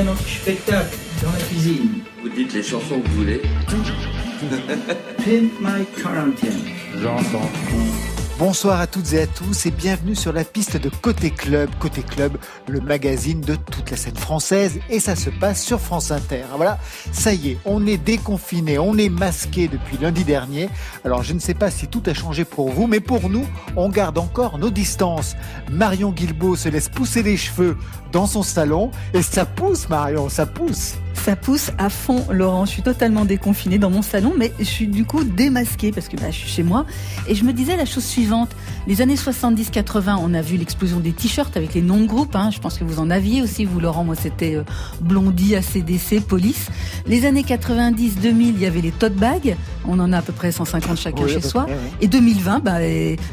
notre spectacle dans la cuisine. Vous dites les chansons que vous voulez. Pimp My Quarantine. J'entends. Bonsoir à toutes et à tous et bienvenue sur la piste de Côté Club. Côté Club, le magazine de toute la scène française et ça se passe sur France Inter. Voilà, ça y est, on est déconfiné, on est masqué depuis lundi dernier. Alors je ne sais pas si tout a changé pour vous, mais pour nous, on garde encore nos distances. Marion Guilbault se laisse pousser les cheveux dans son salon et ça pousse Marion, ça pousse. Ça pousse à fond, Laurent. Je suis totalement déconfinée dans mon salon, mais je suis du coup démasquée parce que bah, je suis chez moi. Et je me disais la chose suivante. Les années 70-80, on a vu l'explosion des t-shirts avec les noms de groupes. Hein. Je pense que vous en aviez aussi, vous, Laurent. Moi, c'était euh, Blondie, ACDC, Police. Les années 90-2000, il y avait les tote bags. On en a à peu près 150 chacun chez soi. Et 2020, bah,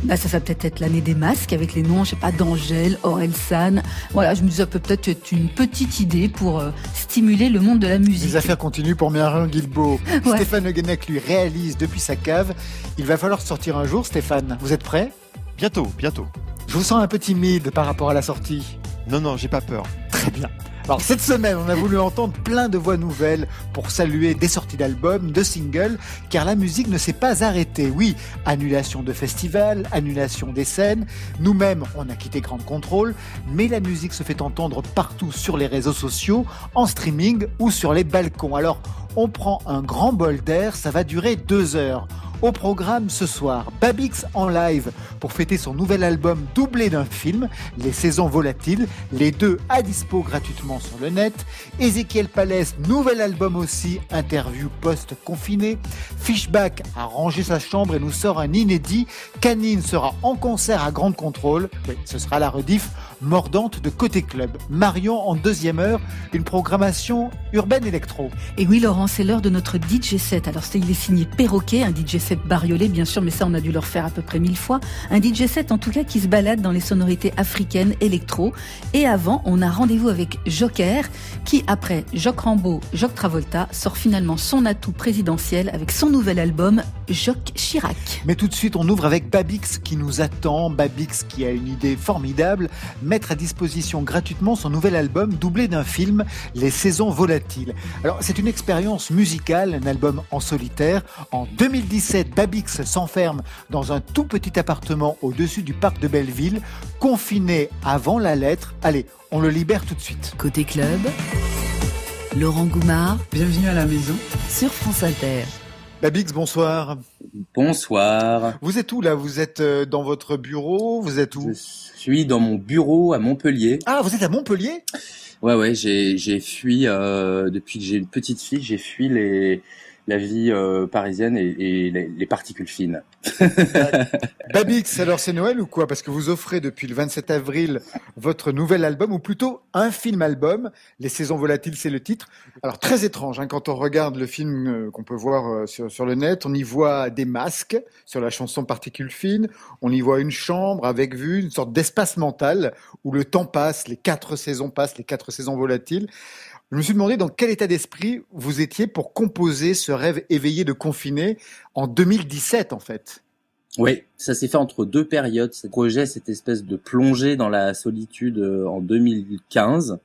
bah, ça va peut-être être, l'année des masques avec les noms, je sais pas, d'Angèle, Orelsan. Voilà, je me disais, ça peut peut-être être une petite idée pour euh, stimuler le monde de la musique. Les affaires continuent pour Marion Guilbeault. Stéphane Le Guenec lui réalise depuis sa cave. Il va falloir sortir un jour, Stéphane. Vous êtes prêt? Bientôt, bientôt. Je vous sens un peu timide par rapport à la sortie. Non, non, j'ai pas peur. Très bien. Alors cette semaine, on a voulu entendre plein de voix nouvelles pour saluer des sorties d'albums, de singles, car la musique ne s'est pas arrêtée. Oui, annulation de festivals, annulation des scènes. Nous-mêmes, on a quitté Grande Contrôle, mais la musique se fait entendre partout sur les réseaux sociaux, en streaming ou sur les balcons. Alors, on prend un grand bol d'air, ça va durer deux heures. Au programme ce soir, Babix en live pour fêter son nouvel album doublé d'un film, Les Saisons Volatiles, les deux à dispo gratuitement sur le net. Ezekiel Palès, nouvel album aussi, interview post-confiné. Fishback a rangé sa chambre et nous sort un inédit. Canine sera en concert à Grande Contrôle. Oui, ce sera la rediff mordante de Côté Club. Marion en deuxième heure, une programmation urbaine électro. Et oui Laurent, c'est l'heure de notre DJ set. Alors il est signé Perroquet, un DJ set bariolé bien sûr, mais ça on a dû le refaire à peu près mille fois. Un DJ set en tout cas qui se balade dans les sonorités africaines électro. Et avant, on a rendez-vous avec Joker, qui après Jock Rambeau, Jock Travolta, sort finalement son atout présidentiel avec son nouvel album Jock Chirac. Mais tout de suite, on ouvre avec Babix qui nous attend. Babix qui a une idée formidable mettre à disposition gratuitement son nouvel album doublé d'un film, Les Saisons Volatiles. Alors c'est une expérience musicale, un album en solitaire. En 2017, Babix s'enferme dans un tout petit appartement au-dessus du parc de Belleville, confiné avant la lettre. Allez, on le libère tout de suite. Côté club, Laurent Goumard. Bienvenue à la maison. Sur France Inter. Babix, bonsoir. Bonsoir. Vous êtes où là? Vous êtes euh, dans votre bureau? Vous êtes où? Je suis dans mon bureau à Montpellier. Ah, vous êtes à Montpellier? Ouais, ouais, j'ai j'ai fui euh, depuis que j'ai une petite fille, j'ai fui les la vie euh, parisienne et, les, particules fines. Babix, alors c'est Noël ou quoi? Parce que vous offrez depuis le 27 avril votre nouvel album, ou plutôt un film-album. Les saisons volatiles, c'est le titre. Alors très étrange, hein, quand on regarde le film euh, qu'on peut voir euh, sur, sur, le net, on y voit des masques sur la chanson Particules fines, on y voit une chambre avec vue, une sorte d'espace mental où le temps passe, les quatre saisons passent, les quatre saisons volatiles. Je me suis demandé dans quel état d'esprit vous étiez pour composer ce rêve éveillé de confiné en 2017 en fait. Oui, ça s'est fait entre deux périodes. Ce projet, cette espèce de plongée dans la solitude euh, en 2015.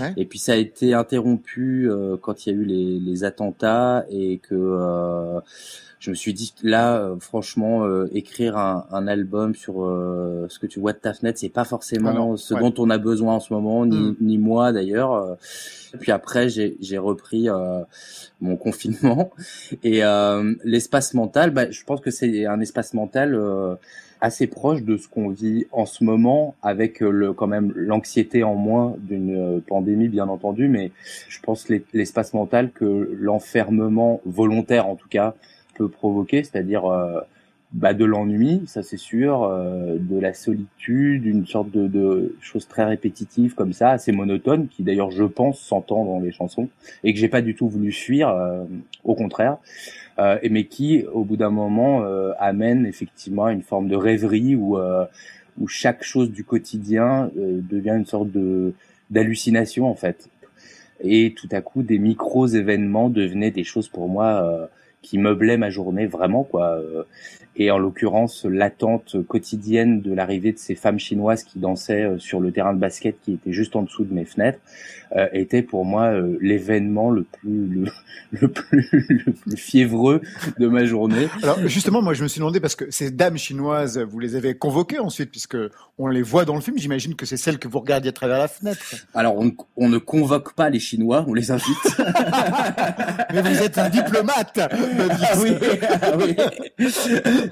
Ouais. Et puis ça a été interrompu euh, quand il y a eu les, les attentats et que euh, je me suis dit là, euh, franchement, euh, écrire un, un, album sur euh, ce que tu vois de ta fenêtre, c'est pas forcément ah ce ouais. dont on a besoin en ce moment, ni, mm. ni moi d'ailleurs. Puis après, j'ai repris mon confinement et l'espace mental. Bah, je pense que c'est un espace mental assez proche de ce qu'on vit en ce moment, avec le quand même l'anxiété en moins d'une pandémie, bien entendu. Mais je pense l'espace mental que l'enfermement volontaire, en tout cas peut provoquer, c'est-à-dire euh, bah, de l'ennui, ça c'est sûr, euh, de la solitude, une sorte de, de choses très répétitives comme ça, assez monotones, qui d'ailleurs je pense s'entend dans les chansons et que j'ai pas du tout voulu fuir, euh, au contraire, euh, mais qui au bout d'un moment euh, amène effectivement une forme de rêverie où euh, où chaque chose du quotidien devient une sorte de d'hallucination en fait, et tout à coup des micros événements devenaient des choses pour moi qui meublait ma journée vraiment quoi. Et en l'occurrence, l'attente quotidienne de l'arrivée de ces femmes chinoises qui dansaient sur le terrain de basket qui était juste en dessous de mes fenêtres euh, était pour moi euh, l'événement le plus le, le, plus le plus fiévreux de ma journée. Alors justement, moi je me suis demandé parce que ces dames chinoises, vous les avez convoquées ensuite puisque on les voit dans le film. J'imagine que c'est celles que vous regardiez à travers la fenêtre. Alors on, on ne convoque pas les Chinois, on les invite. mais vous êtes un diplomate. Ah oui, ah oui.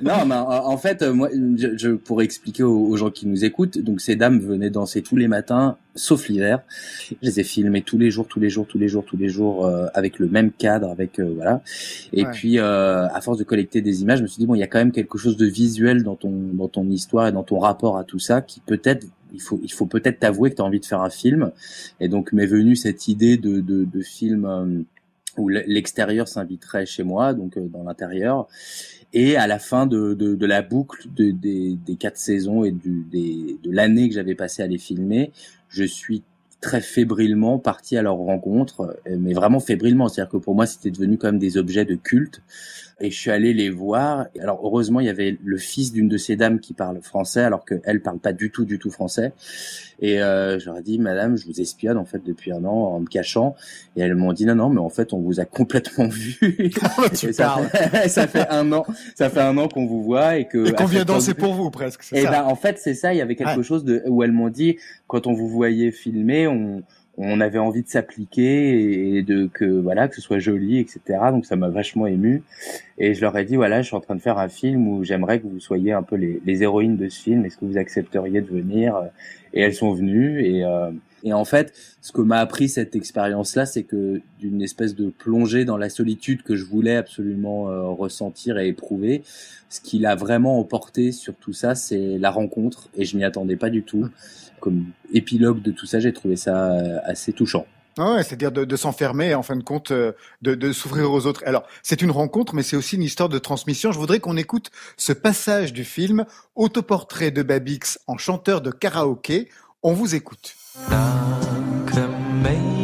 Non, mais en, fait, moi, je, je pourrais expliquer aux, aux gens qui nous écoutent. Donc ces dames venaient danser tous les matins sauf l'hiver. Je les ai filmés tous les jours, tous les jours, tous les jours, tous les jours, euh, avec le même cadre, avec euh, voilà. Et puis, euh, à force de collecter des images, je me suis dit bon, il y a quand même quelque chose de visuel dans ton dans ton histoire et dans ton rapport à tout ça qui peut-être il faut il faut peut-être t'avouer que tu as envie de faire un film. Et donc m'est venue cette idée de de, de film où l'extérieur s'inviterait chez moi, donc dans l'intérieur. Et à la fin de, de, de la boucle de, des, des quatre saisons et du, des, de l'année que j'avais passé à les filmer, je suis très fébrilement parti à leur rencontre, mais vraiment fébrilement. C'est-à-dire que pour moi, c'était devenu même des objets de culte et je suis allé les voir. Alors heureusement, il y avait le fils d'une de ces dames qui parle français, alors qu'elle parle pas du tout, du tout français. Et euh, je leur ai dit, Madame, je vous espionne en fait depuis un an en me cachant. Et elles m'ont dit non, non, mais en fait, on vous a complètement vu. tu ça, fait, ça fait un an, ça fait un an qu'on vous voit et que. Et qu'on vient danser pour vous presque. Et ben en fait, c'est ça. Il y avait quelque chose de où elles m'ont dit quand on vous voyait filmer, on on avait envie de s'appliquer et de que voilà que ce soit joli etc donc ça m'a vachement ému. Et je leur ai dit voilà je suis en train de faire un film où j'aimerais que vous soyez un peu les, les héroïnes de ce film. Est-ce que vous accepteriez de venir? Et elles sont venues et euh, et en fait ce que m'a appris cette expérience là c'est que d'une espèce de plongée dans la solitude que je voulais absolument euh, ressentir et éprouver ce qui l'a vraiment emporté sur tout ça c'est la rencontre et je m'y attendais pas du tout comme épilogue de tout ça, j'ai trouvé ça euh, assez touchant. Ah ouais, c'est-à-dire de, de s'enfermer, en fin de compte, euh, de, de s'ouvrir aux autres. Alors, c'est une rencontre, mais c'est aussi une histoire de transmission. Je voudrais qu'on écoute ce passage du film, Autoportrait de Babix en chanteur de karaoké. On vous écoute. 那个美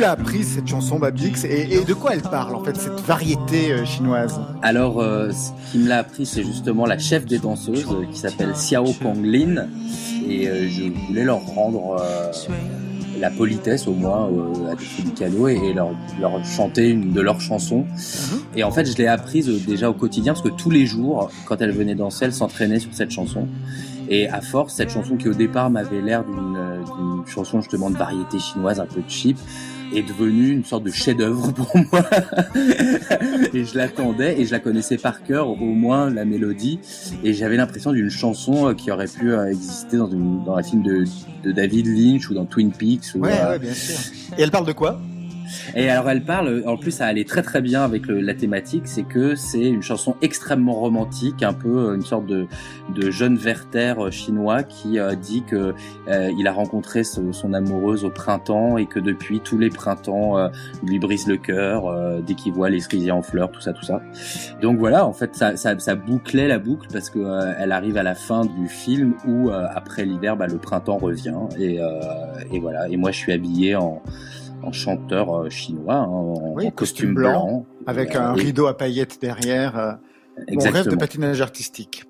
l'a appris cette chanson Babix et, de quoi elle parle en fait cette variété euh, chinoise Alors euh, ce qui me l'a appris c'est justement la chef des danseuses euh, qui s'appelle Xiao Konglin et je voulais leur rendre la politesse au moins à des cadeau et, leur, leur chanter une de leurs chansons. Mhm. Et en fait je l'ai apprise déjà au quotidien parce que tous les jours quand elle venait danser elle s'entraînait sur cette chanson. Et à force, cette chanson qui au départ m'avait l'air d'une chanson justement de variété chinoise un peu cheap, est devenue une sorte de chef-d'œuvre pour moi. et je l'attendais et je la connaissais par cœur, au moins la mélodie. Et j'avais l'impression d'une chanson euh, qui aurait pu euh, exister dans, une, dans un film de, de David Lynch ou dans Twin Peaks. Ou, ouais, euh, ouais, bien sûr. Et elle parle de quoi? Et alors elle parle, en plus ça allait très très bien avec le, la thématique, c'est que c'est une chanson extrêmement romantique, un peu euh, une sorte de, de jeune Werther euh, chinois qui euh, dit que il a rencontré son amoureuse au printemps et que depuis tous les printemps lui brise le cœur dès qu'il voit les cerisiers en fleurs, tout ça, tout ça. Donc voilà, en fait ça, ça, ça bouclait la boucle parce que elle arrive à la fin du film où après l'hiver, bah, le printemps revient et, et voilà. Et moi je suis habillé en en chanteur euh, chinois, hein, en, costume blanc, avec un rideau à paillettes derrière. Euh, mon rêve de patinage artistique.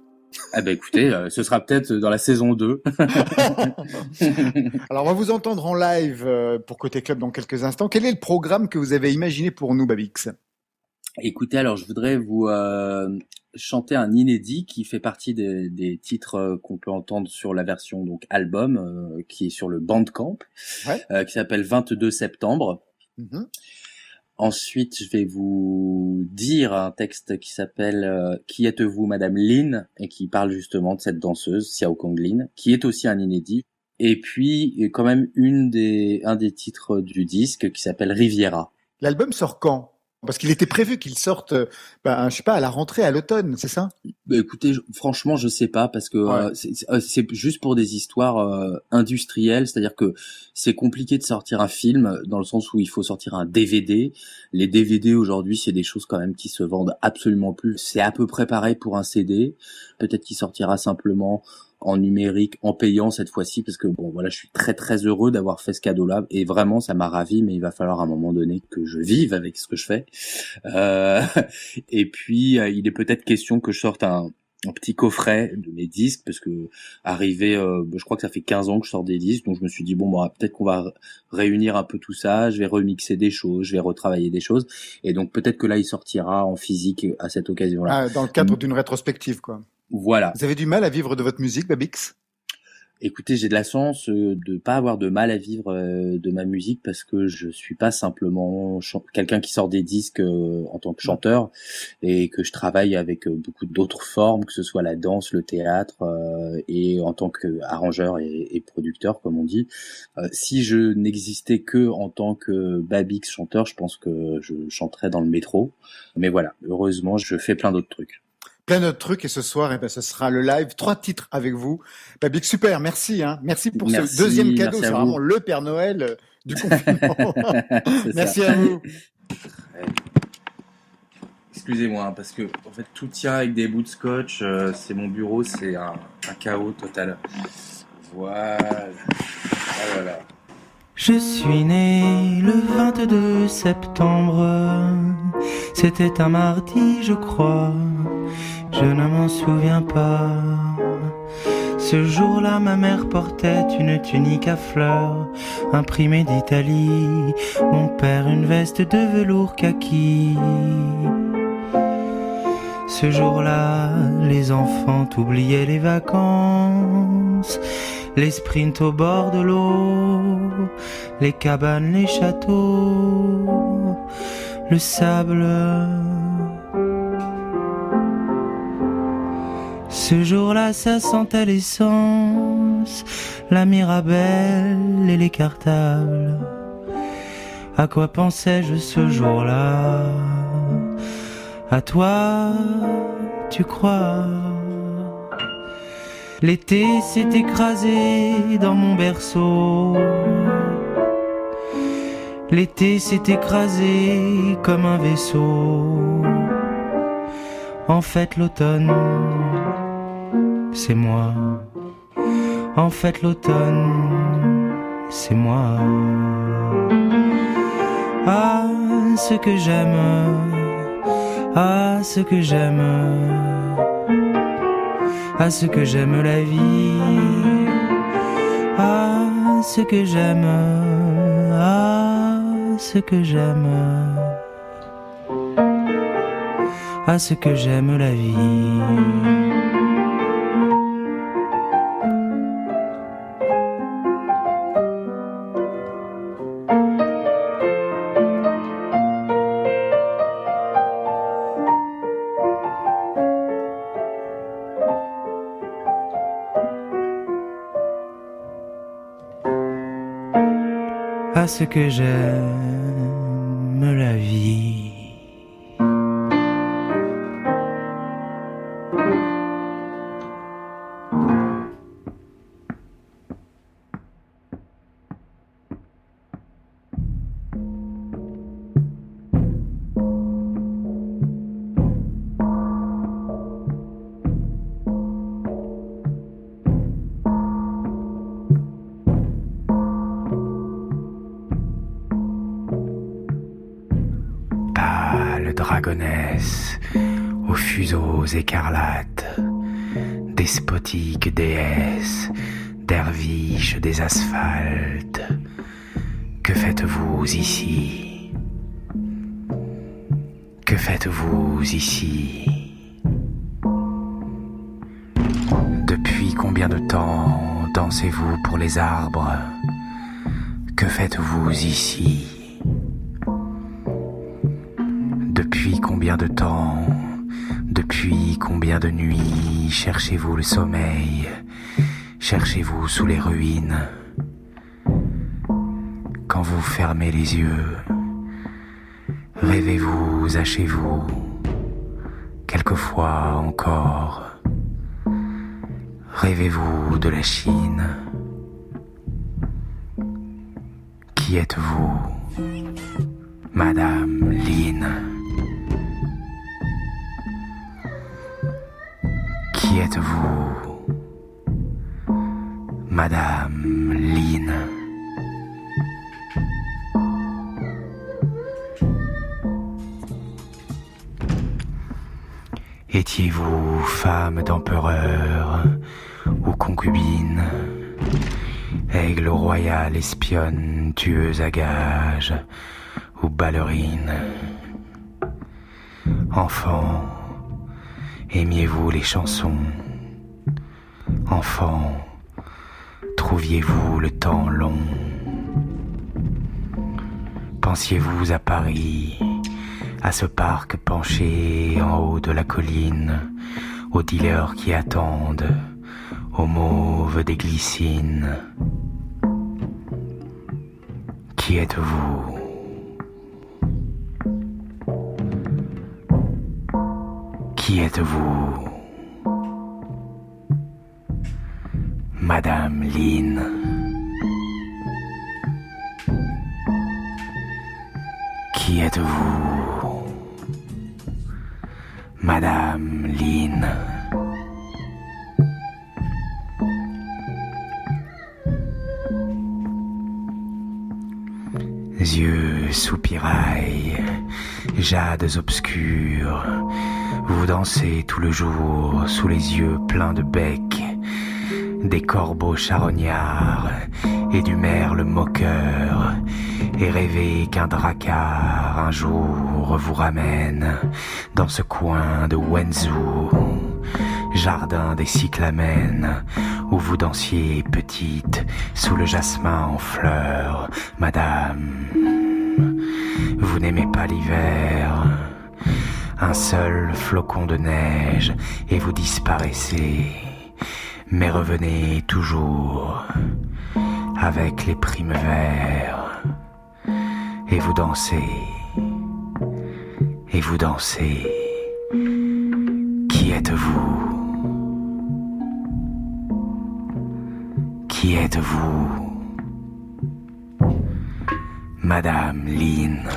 Ah ben écoutez, euh, ce sera peut-être dans la saison 2. Alors on va vous entendre en live pour Côté Club dans quelques instants. Quel est le programme que vous avez imaginé pour nous, Babix? Écoutez, alors je voudrais vous chanter un inédit qui fait partie des, titres euh, qu'on peut entendre sur la version donc album euh, qui est sur le Bandcamp, euh, qui s'appelle 22 septembre. Mm-hmm. Ensuite, je vais vous dire un texte qui s'appelle Qui êtes-vous, Madame Lin et qui parle justement de cette danseuse Xiao Kong Lin, qui est aussi un inédit. Et puis quand même une des un des titres du disque qui s'appelle Riviera. L'album sort quand? Parce qu'il était prévu qu'il sorte, ben, je sais pas, à la rentrée, à l'automne, c'est ça? Bah, Écoutez, franchement, je sais pas parce que euh, euh, c'est juste pour des histoires euh, industrielles, c'est-à-dire que c'est compliqué de sortir un film dans le sens où il faut sortir un DVD. Les DVD aujourd'hui, c'est des choses quand même qui se vendent absolument plus. C'est à peu près pareil pour un CD. Peut-être qu'il sortira simplement en numérique, en payant cette fois-ci, parce que bon voilà, je suis très très heureux d'avoir fait ce cadeau-là. Et vraiment ça m'a ravi, mais il va falloir à un moment donné que je vive avec ce que je fais. Euh, et puis euh, il est peut-être question que je sorte un, petit coffret de mes disques parce que arrivé euh, je crois que ça fait 15 ans que je sors des disques donc je me suis dit bon bah peut-être qu'on va réunir un peu tout ça je vais remixer des choses je vais retravailler des choses. Et donc peut-être que là il sortira en physique à cette occasion là ah, dans le cadre d'une rétrospective quoi voilà. Vous avez du mal à vivre de votre musique, Babix? Écoutez, j'ai de la chance euh, de pas avoir de mal à vivre euh, de ma musique parce que je suis pas simplement quelqu'un qui sort des disques euh, en tant que chanteur et que je travaille avec beaucoup d'autres formes, que ce soit la danse, le théâtre et en tant qu'arrangeur et, et, producteur, comme on dit. Si je n'existais que en tant que Babix chanteur, je pense que je chanterais dans le métro. Mais voilà, heureusement, je fais plein d'autres trucs plein d'autres trucs et ce soir, eh ben, ce sera le live, trois titres avec vous. Babix, super, merci, hein. merci pour ce deuxième cadeau, c'est vraiment le Père Noël euh, du confinement. merci à vous. Excusez-moi, hein, parce que en fait tout tient avec des bouts de scotch. Euh, c'est mon bureau, c'est un, chaos total. Voilà. Ah là Je suis né le 22 septembre. C'était un mardi, je crois je ne m'en souviens pas. Ce jour-là, ma mère portait une tunique à fleurs, imprimée d'Italie. Mon père, une veste de velours kaki. Ce jour-là, les enfants oubliaient les vacances, les sprints au bord de l'eau, les cabanes, les châteaux, le sable Ce jour-là, ça sentait l'essence, la Mirabelle et les cartables. À quoi pensais-je ce jour-là? À toi, tu crois? L'été s'est écrasé dans mon berceau. L'été s'est écrasé comme un vaisseau. En fait, l'automne c'est moi. En fait, l'automne, c'est moi. Ah, ce que j'aime, ah, ce que j'aime, ah, ce que j'aime la vie, ah, ce que j'aime, ah, ce que j'aime, ah, ce que j'aime la vie. Ce que j'aime aux fuseaux écarlates, despotiques déesses, derviches des asphaltes. Que faites-vous ici? Que faites-vous ici? Depuis combien de temps dansez-vous pour les arbres? Que faites-vous ici? Combien de temps, depuis combien de nuits cherchez-vous le sommeil Cherchez-vous sous les ruines? Quand vous fermez les yeux, Rêvez-vous à chez vous, quelquefois encore? Rêvez-vous de la Chine? Qui êtes-vous, Madame Lin? Qui êtes-vous, Madame Lin? Étiez-vous femme d'empereur ou concubine Aigle royal, espionne, tueuse à gage ou ballerine? Enfant, aimiez-vous les chansons? Enfant, trouviez-vous le temps long? Pensiez-vous à Paris à ce parc penché en haut de la colline, aux dealers qui attendent, aux mauves des glycines? Qui êtes-vous? Qui êtes-vous Madame Lynn. Qui êtes-vous Madame Lynn. Yeux soupirails, jades obscurs, vous dansez tout le jour sous les yeux pleins de becs, des corbeaux charognards et du merle moqueur, et rêvez qu'un dracard un jour vous ramène dans ce coin de Wenzhou, jardin des cyclamènes, où vous dansiez petite sous le jasmin en fleurs, madame. Vous n'aimez pas l'hiver, un seul flocon de neige et vous disparaissez, mais revenez toujours avec les primes verts. Et vous dansez. Et vous dansez. Qui êtes-vous? Qui êtes-vous? Madame Lynn.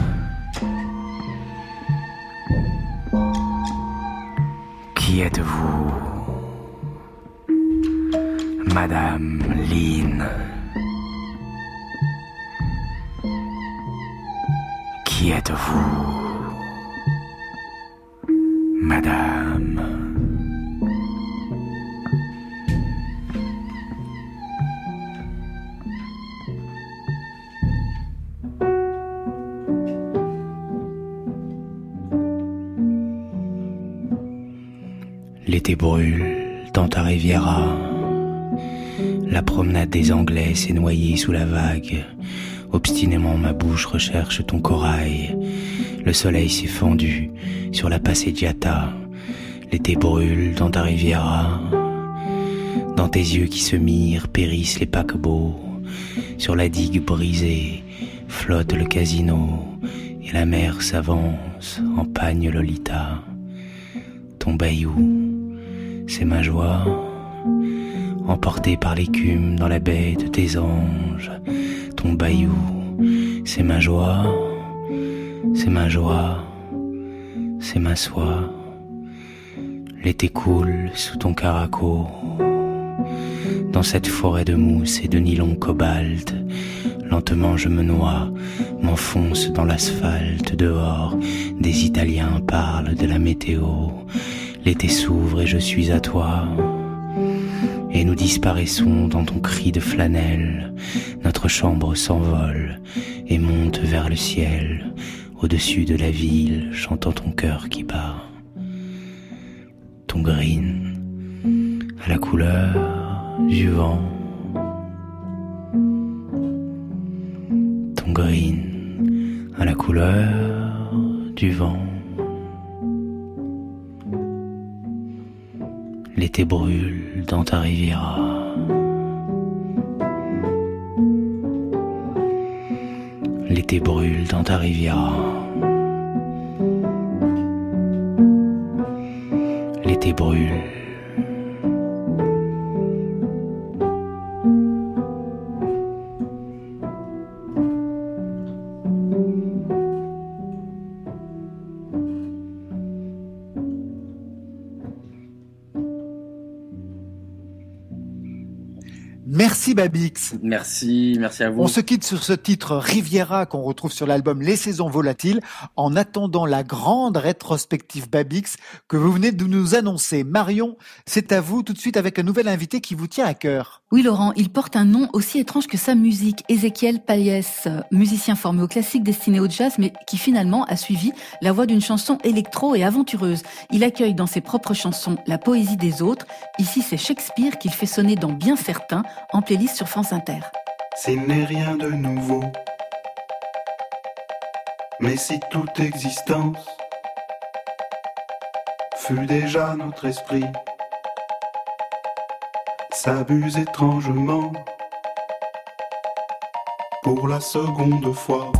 Qui êtes-vous Madame Lynn? Qui êtes-vous Madame. L'été brûle dans ta Riviera. La promenade des Anglais s'est noyée sous la vague. Obstinément ma bouche recherche ton corail. Le soleil s'est fendu sur la passeggiata. L'été brûle dans ta Riviera. Dans tes yeux qui se mirent périssent les paquebots. Sur la digue brisée flotte le casino. Et la mer s'avance en pagne Lolita. Ton bayou, c'est ma joie. Emporté par l'écume dans la baie de tes anges. Ton bayou, c'est ma joie c'est ma joie, c'est ma soie. L'été coule sous ton caraco. Dans cette forêt de mousse et de nylon cobalt, lentement je me noie, m'enfonce dans l'asphalte dehors. Des Italiens parlent de la météo. L'été s'ouvre et je suis à toi. Et nous disparaissons dans ton cri de flanelle. Notre chambre s'envole et monte vers le ciel au-dessus de la ville, chantant ton cœur qui bat. Ton green à la couleur du vent. Ton green à la couleur du vent. L'été brûle dans ta rivière. L'été brûle dans ta rivière. L'été brûle Merci Babix. Merci, merci à vous. On se quitte sur ce titre Riviera qu'on retrouve sur l'album Les Saisons Volatiles en attendant la grande rétrospective Babix que vous venez de nous annoncer. Marion, c'est à vous tout de suite avec un nouvel invité qui vous tient à cœur. Oui Laurent, il porte un nom aussi étrange que sa musique. Ézéchiel Payès, musicien formé au classique destiné au jazz mais qui finalement a suivi la voie d'une chanson électro et aventureuse. Il accueille dans ses propres chansons la poésie des autres. Ici c'est Shakespeare qu'il fait sonner dans bien certains en playlist n'est rien de nouveau, mais si toute existence fut déjà notre esprit, s'abuse étrangement pour la seconde fois.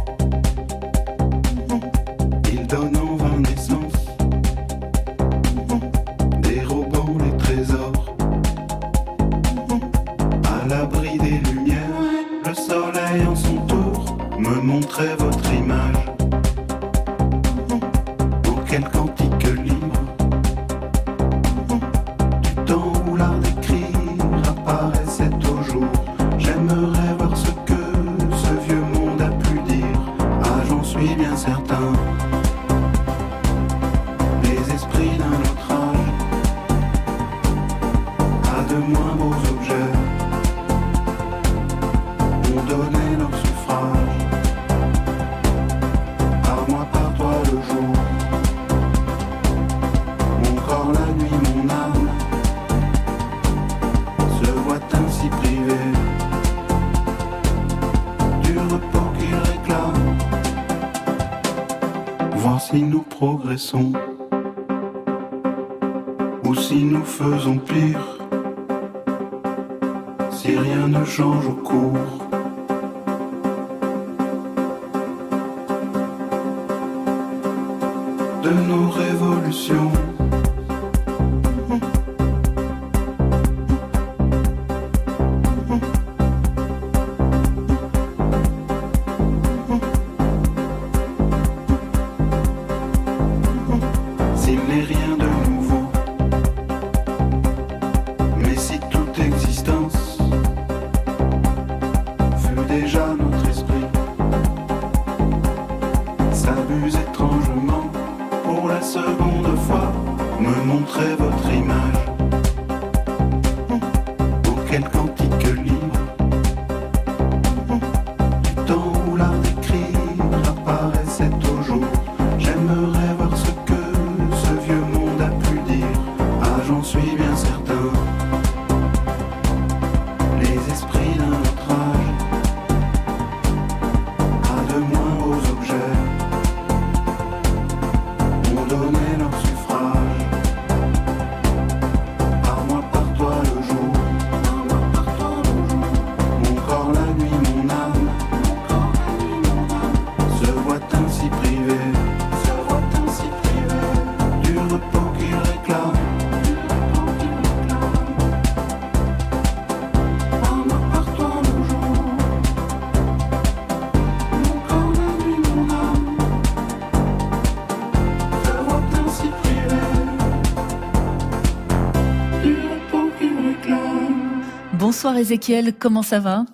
Bonsoir Ézéchiel, comment ça va?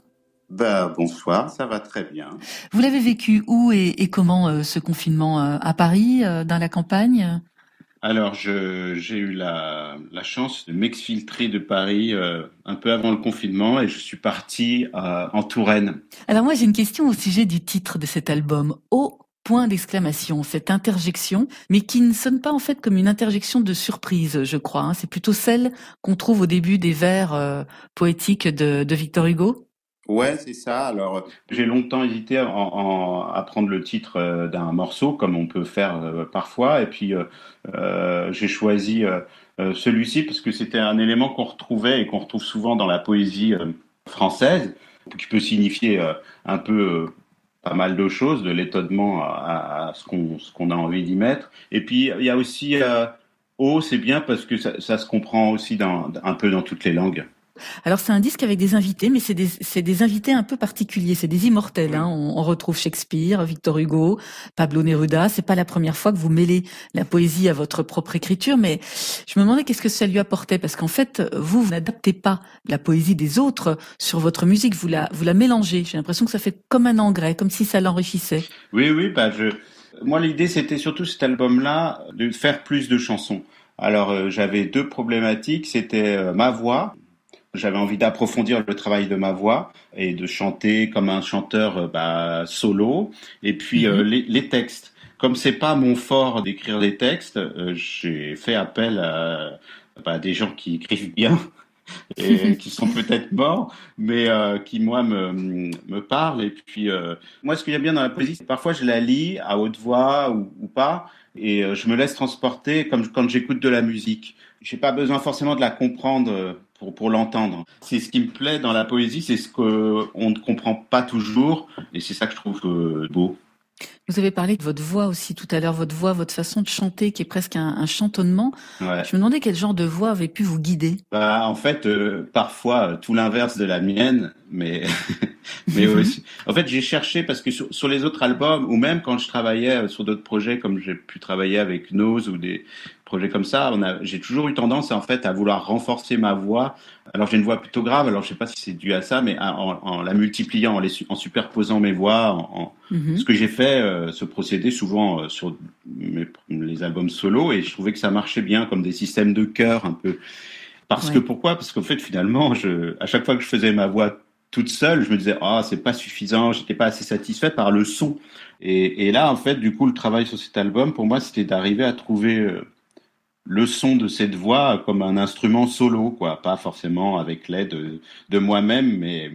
Ben, bonsoir, ça va très bien. Vous l'avez vécu où et, et comment euh, ce confinement euh, à Paris, euh, dans la campagne? Alors, j'ai eu la, la chance de m'exfiltrer de Paris un peu avant le confinement et je suis parti en Touraine. Alors moi j'ai une question au sujet du titre de cet album. Au point d'exclamation, cette interjection, mais qui ne sonne pas en fait comme une interjection de surprise, je crois. hein. C'est plutôt celle qu'on trouve au début des vers euh, poétiques de, Victor Hugo. Ouais, c'est ça. Alors, j'ai longtemps hésité à prendre le titre euh, d'un morceau, comme on peut faire euh, parfois, et puis j'ai choisi celui-ci parce que c'était un élément qu'on retrouvait et qu'on retrouve souvent dans la poésie française, qui peut signifier un peu pas mal de choses, de l'étonnement à, à- ce qu'on a envie d'y mettre. Et puis il y a aussi euh, haut, c'est bien parce que ça, ça se comprend aussi dans, un peu dans toutes les langues. Alors c'est un disque avec des invités, mais c'est des, des, invités un peu particuliers, c'est des immortels. Hein. On, retrouve Shakespeare, Victor Hugo, Pablo Neruda. C'est pas la première fois que vous mêlez la poésie à votre propre écriture, mais je me demandais qu'est-ce que ça lui apportait, parce qu'en fait, vous, vous n'adaptez pas la poésie des autres sur votre musique, vous la, vous la mélangez. J'ai l'impression que ça fait comme un engrais, comme si ça l'enrichissait. Oui, oui, bah je... Moi, l'idée, c'était surtout cet album-là de faire plus de chansons. Alors, euh, j'avais deux problématiques. C'était euh, ma voix. J'avais envie d'approfondir le travail de ma voix et de chanter comme un chanteur euh, bah, solo. Et puis mhm. les, les, textes. Comme c'est pas mon fort d'écrire des textes, j'ai fait appel à bah, des gens qui écrivent bien et qui sont peut-être morts, mais euh, qui moi me, me parlent. Et puis euh, moi, ce y a bien dans la poésie, c'est parfois je la lis à haute voix ou, ou pas, et euh, je me laisse transporter comme quand j'écoute de la musique. J'ai pas besoin forcément de la comprendre pour, pour l'entendre. C'est ce qui me plaît dans la poésie, c'est ce qu'on ne comprend pas toujours, et c'est ça que je trouve beau. Vous avez parlé de votre voix aussi tout à l'heure, votre voix, votre façon de chanter qui est presque un, un chantonnement. Ouais. Je me demandais quel genre de voix avait pu vous guider. Bah, en fait, euh, parfois tout l'inverse de la mienne, mais mais aussi. En fait, j'ai cherché parce que sur, sur, les autres albums ou même quand je travaillais euh, sur d'autres projets, comme j'ai pu travailler avec Nose ou des projets comme ça, j'ai toujours eu tendance en fait à vouloir renforcer ma voix. Alors j'ai une voix plutôt grave, alors je sais pas si c'est dû à ça, mais en, en la multipliant, en, les, en superposant mes voix, en, mm-hmm. ce que j'ai fait, euh, ce procédé souvent euh, sur mes, les albums solo, et je trouvais que ça marchait bien comme des systèmes de chœur un peu. Parce que pourquoi? Parce qu'en fait finalement, je, à chaque fois que je faisais ma voix toute seule, je me disais ah c'est pas suffisant, j'étais pas assez satisfait par le son. Et, et, là en fait du coup le travail sur cet album pour moi c'était d'arriver à trouver euh, le son de cette voix comme un instrument solo, quoi, pas forcément avec l'aide de, moi-même, mais,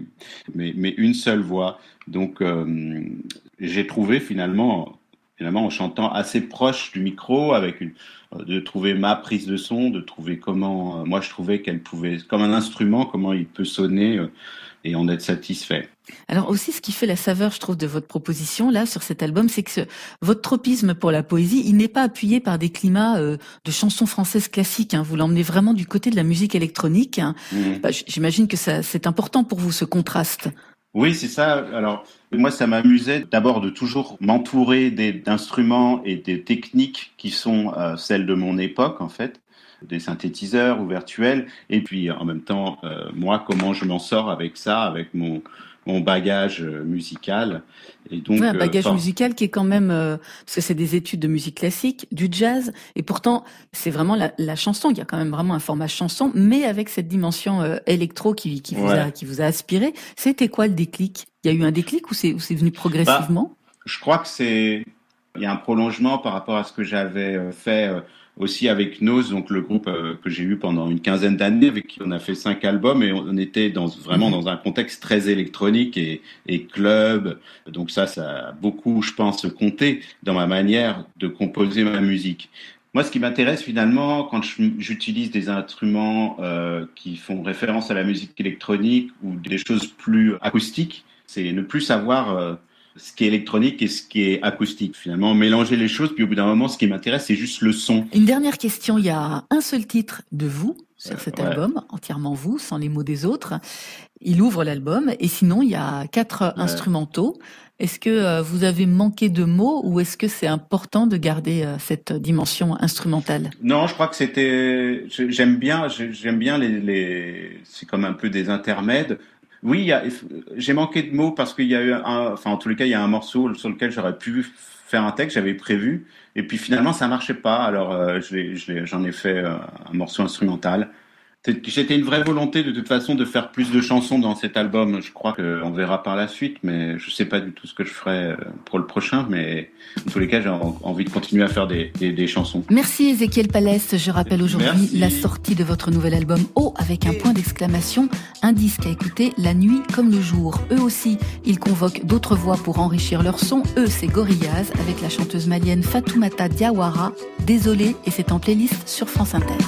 mais, mais une seule voix. Donc euh, j'ai trouvé finalement, finalement en chantant assez proche du micro, avec une, de trouver ma prise de son, de trouver comment, euh, moi je trouvais qu'elle pouvait, comme un instrument, comment il peut sonner euh, et en être satisfait. Alors aussi, ce qui fait la saveur, je trouve, de votre proposition là sur cet album, c'est que votre tropisme pour la poésie, il n'est pas appuyé par des climats euh, de chansons françaises classiques. Hein. Vous l'emmenez vraiment du côté de la musique électronique. Hein. Mmh. Bah, J'imagine que c'est important pour vous ce contraste. Oui, c'est ça. Alors moi, ça m'amusait d'abord de toujours m'entourer d'instruments et des techniques qui sont euh, celles de mon époque, en fait des synthétiseurs ou virtuels, et puis en même temps, euh, moi, comment je m'en sors avec ça, avec mon, mon bagage euh, musical. Et donc, un euh, bagage musical qui est quand même, euh, parce que c'est des études de musique classique, du jazz, et pourtant c'est vraiment la, la, chanson. Il y a quand même vraiment un format chanson, mais avec cette dimension électro qui, qui, vous a, qui vous a aspiré. C'était quoi le déclic? Il y a eu un déclic ou c'est venu progressivement? Bah, Je crois que c'est il y a un prolongement par rapport à ce que j'avais fait aussi avec Nose, donc le groupe euh, que j'ai eu pendant une quinzaine d'années, avec qui on a fait cinq albums et on était dans, vraiment dans un contexte très électronique et, et club. Donc ça, ça a beaucoup, je pense, compté dans ma manière de composer ma musique. Moi, ce qui m'intéresse finalement, quand j'utilise des instruments euh, qui font référence à la musique électronique ou des choses plus acoustiques, c'est ne plus savoir euh, ce qui est électronique et ce qui est acoustique. Finalement, mélanger les choses, puis au bout d'un moment, ce qui m'intéresse, c'est juste le son. Une dernière question. Il y a un seul titre de vous sur cet album, entièrement vous, sans les mots des autres. Il ouvre l'album et sinon, il y a quatre instrumentaux. Est-ce que euh, vous avez manqué de mots ou est-ce que c'est important de garder euh, cette dimension instrumentale? Non, je crois que c'était. J'aime bien, j'aime bien les. les... C'est comme un peu des intermèdes. Oui, j'ai manqué de mots parce qu'il y a eu un, enfin en tous les cas, il y a un morceau sur lequel j'aurais pu faire un texte, j'avais prévu, et puis finalement ça marchait pas. Alors euh, j'en ai, ai, fait euh, un morceau instrumental. C'était une vraie volonté de toute façon de faire plus de chansons dans cet album. Je crois qu'on verra par la suite, mais je sais pas du tout ce que je ferai euh, pour le prochain. Mais en tous les cas, j'ai envie de continuer à faire des, des, des chansons. Merci Ezekiel Palès. Je rappelle aujourd'hui la sortie de votre nouvel album Oh avec un point d'exclamation, un disque à écouter la nuit comme le jour. Eux aussi, ils convoquent d'autres voix pour enrichir leur son. Eux, c'est Gorillaz avec la chanteuse malienne Fatoumata Diawara. Désolé, et c'est en playlist sur France Inter.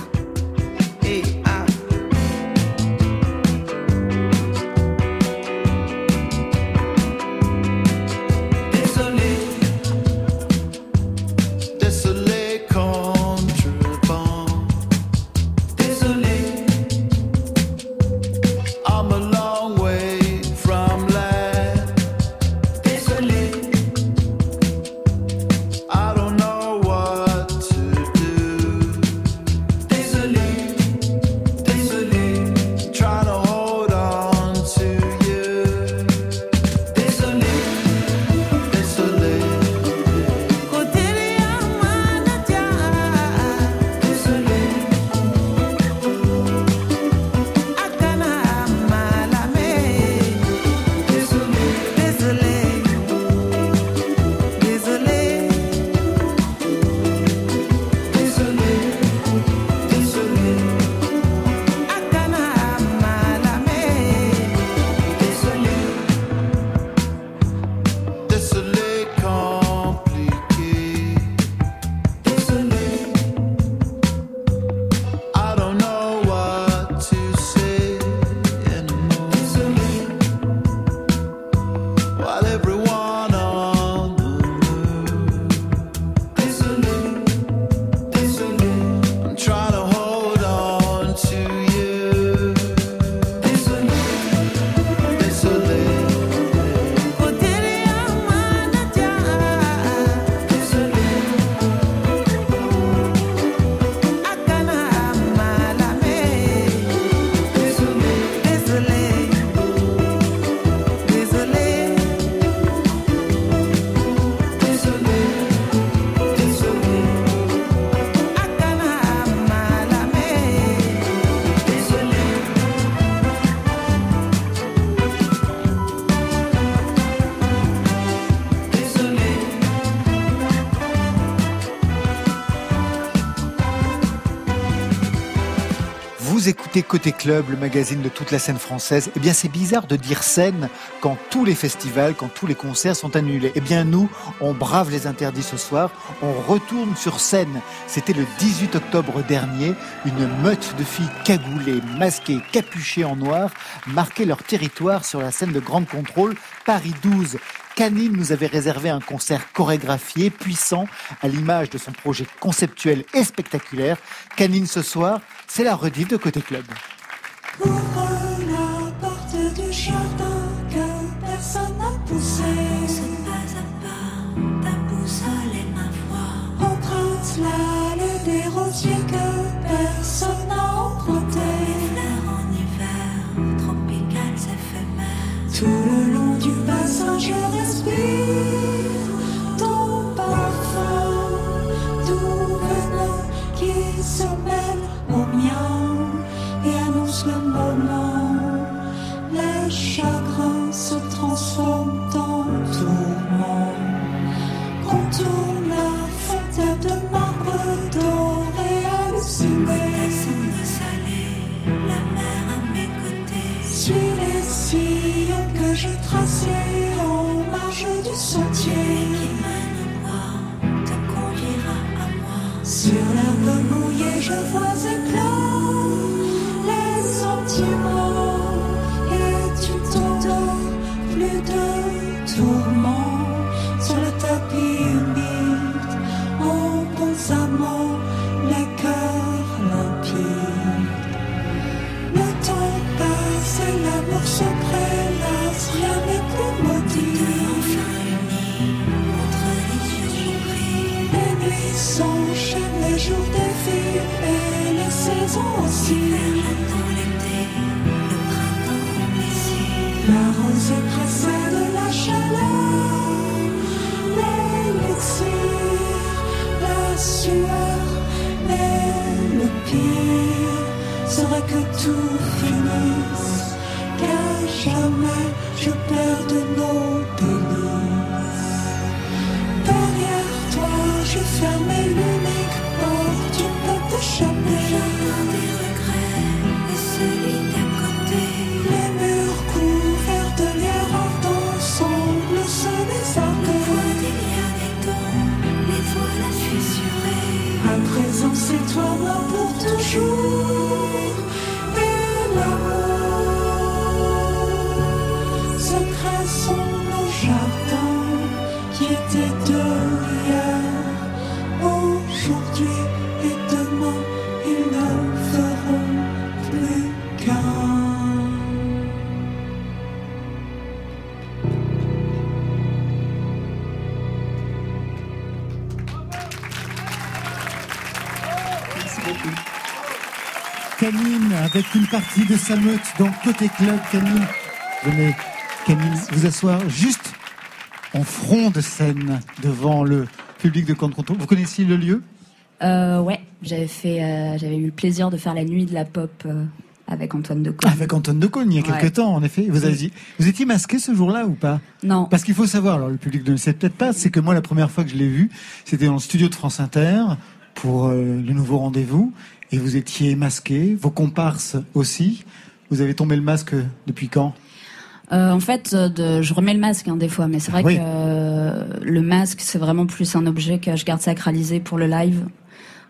Côté Club, le magazine de toute la scène française. Eh bien, c'est bizarre de dire scène quand tous les festivals, quand tous les concerts sont annulés. Eh bien, nous, on brave les interdits ce soir. On retourne sur scène. C'était le 18 octobre dernier. Une meute de filles cagoulées, masquées, capuchées en noir marquait leur territoire sur la scène de Grande Contrôle, Paris 12. Canine nous avait réservé un concert chorégraphié, puissant, à l'image de son projet conceptuel et spectaculaire. Canine ce soir, c'est la rediff de Côté Club. Je traçais en marge du sentier. Qui mène au bois, te conduira à moi. Sur l'herbe mouillée, je vois éclore les sentiments. Et tu t'endors, plus de tourments. Sur le tapis humide, en bons amants, s'enchaînent, les jours défilent et les saisons aussi. L'hiver, l'été, le printemps ici. La rose précède la chaleur, l'élixir, la sueur, mais le pire serait que tout finisse, qu'à jamais je perde nos délices. Derrière toi, je ferme l'unique porte, tu peux t'échapper. Le jardin des regrets et celui d'à côté. Les murs couverts de lierre ardent semblent se désarmer. Le voix des liens des dents, les voiles fissurées. À présent, c'est toi, moi pour toujours. Canine avec une partie de sa meute dans Côté Club. Canine, venez, Canine, vous asseoir juste en front de scène devant le public de Camp de. Vous connaissiez le lieu? Euh, ouais, j'avais fait, euh, j'avais eu le plaisir de faire la nuit de la pop euh, avec Antoine Decaune. Avec Antoine Decaune, il y a quelques Ouais. temps, en effet. Vous, avez, vous étiez masqué ce jour-là ou pas? Non. Parce qu'il faut savoir, alors le public ne le sait peut-être pas, c'est que moi, la première fois que je l'ai vu, c'était dans le studio de France Inter pour euh, le nouveau rendez-vous. Et vous étiez masqué, vos comparses aussi. Vous avez tombé le masque depuis quand? Euh, en fait, euh, de, je remets le masque hein, des fois, mais c'est vrai Oui. que euh, le masque, c'est vraiment plus un objet que je garde sacralisé pour le live.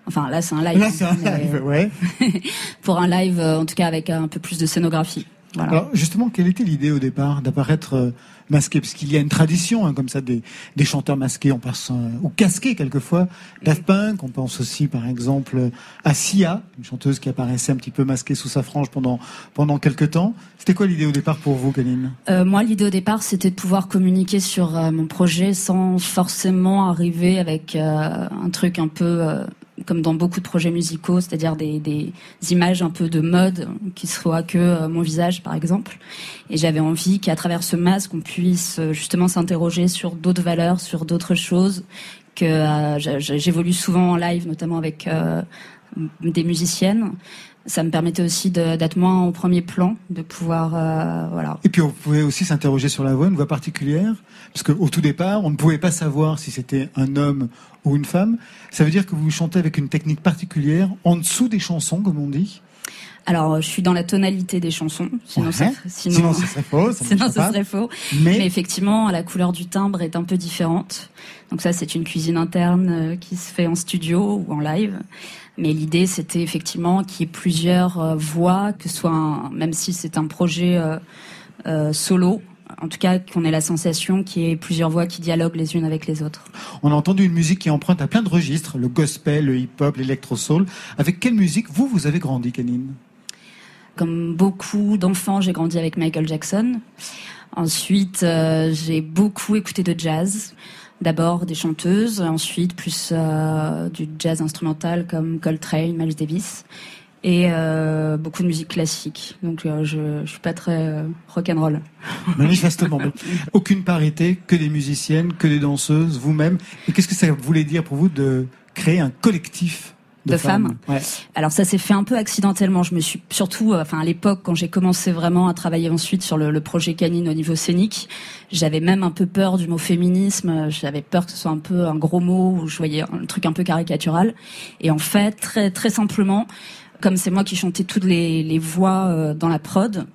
Enfin, là, c'est un live. Là, c'est un live, ouais. pour un live, euh, en tout cas, avec un peu plus de scénographie. Voilà. Alors justement, quelle était l'idée au départ d'apparaître euh, masqué? Parce qu'il y a une tradition hein, comme ça des, des chanteurs masqués, on passe euh, ou casqués quelquefois. Daft Punk, on pense aussi par exemple à Sia, une chanteuse qui apparaissait un petit peu masquée sous sa frange pendant pendant quelques temps. C'était quoi l'idée au départ pour vous, Canine Euh, moi, l'idée au départ, c'était de pouvoir communiquer sur euh, mon projet sans forcément arriver avec euh, un truc un peu euh, comme dans beaucoup de projets musicaux, c'est-à-dire des, images un peu de mode qui soient que euh, mon visage, par exemple. Et j'avais envie qu'à travers ce masque, on puisse euh, justement s'interroger sur d'autres valeurs, sur d'autres choses, que euh, j'évolue souvent en live, notamment avec des musiciennes. Ça me permettait aussi d'être moins au premier plan, de pouvoir, voilà. Et puis on pouvait aussi s'interroger sur la voix, une voix particulière, parce qu'au tout départ, on ne pouvait pas savoir si c'était un homme ou une femme. Ça veut dire que vous chantez avec une technique particulière, en dessous des chansons, comme on dit Alors, je suis dans la tonalité des chansons, sinon, Ouais. ça, Sinon, ce serait faux, ça sinon, pas. serait faux. Mais- Mais... effectivement, la couleur du timbre est un peu différente. Donc ça, c'est une cuisine interne euh, qui se fait en studio ou en live. Mais l'idée, c'était effectivement qu'il y ait plusieurs euh, voix, que ce soit un, même si c'est un projet euh, euh, solo, en tout cas qu'on ait la sensation qu'il y ait plusieurs voix qui dialoguent les unes avec les autres. On a entendu une musique qui emprunte à plein de registres, le gospel, le hip-hop, l'électro-soul. Avec quelle musique vous, vous avez grandi, Canine Comme beaucoup d'enfants, j'ai grandi avec Michael Jackson. Ensuite, euh, j'ai beaucoup écouté de jazz. D'abord des chanteuses, ensuite plus euh, du jazz instrumental comme Coltrane, Miles Davis, et euh, beaucoup de musique classique. Donc euh, je, je suis pas très euh, rock'n'roll. Manifestement. mais aucune parité, que des musiciennes, que des danseuses, vous-même. Et qu'est-ce que ça voulait dire pour vous de créer un collectif de, De femmes. Ouais. Alors ça s'est fait un peu accidentellement. Je me suis surtout, euh, enfin à l'époque quand j'ai commencé vraiment à travailler ensuite sur le, le projet Canine au niveau scénique, j'avais même un peu peur du mot féminisme. J'avais peur que ce soit un peu un gros mot où je voyais un truc un peu caricatural. Et en fait, très très simplement, comme c'est moi qui chantais toutes les, les voix euh, dans la prod.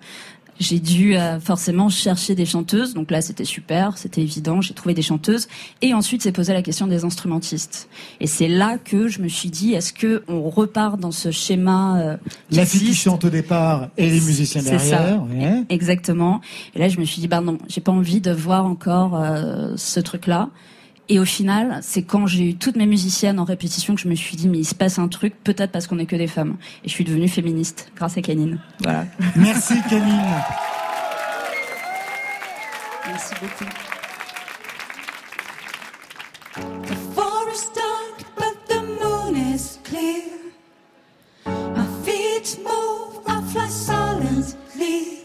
J'ai dû euh, forcément chercher des chanteuses, donc là c'était super, c'était évident, j'ai trouvé des chanteuses, et ensuite s'est posé la question des instrumentistes. Et c'est là que je me suis dit, est-ce que on repart dans ce schéma euh, La fille qui chante au départ et les musiciens c'est ça. derrière. ouais. Exactement. Et là, je me suis dit, bah non, j'ai pas envie de voir encore euh, ce truc-là. Et au final, c'est quand j'ai eu toutes mes musiciennes en répétition que je me suis dit, mais il se passe un truc, peut-être parce qu'on est que des femmes. Et je suis devenue féministe grâce à Canine. Voilà. Merci, Canine. Merci beaucoup. The forest dark, but the moon is clear. My feet move, I fly silently.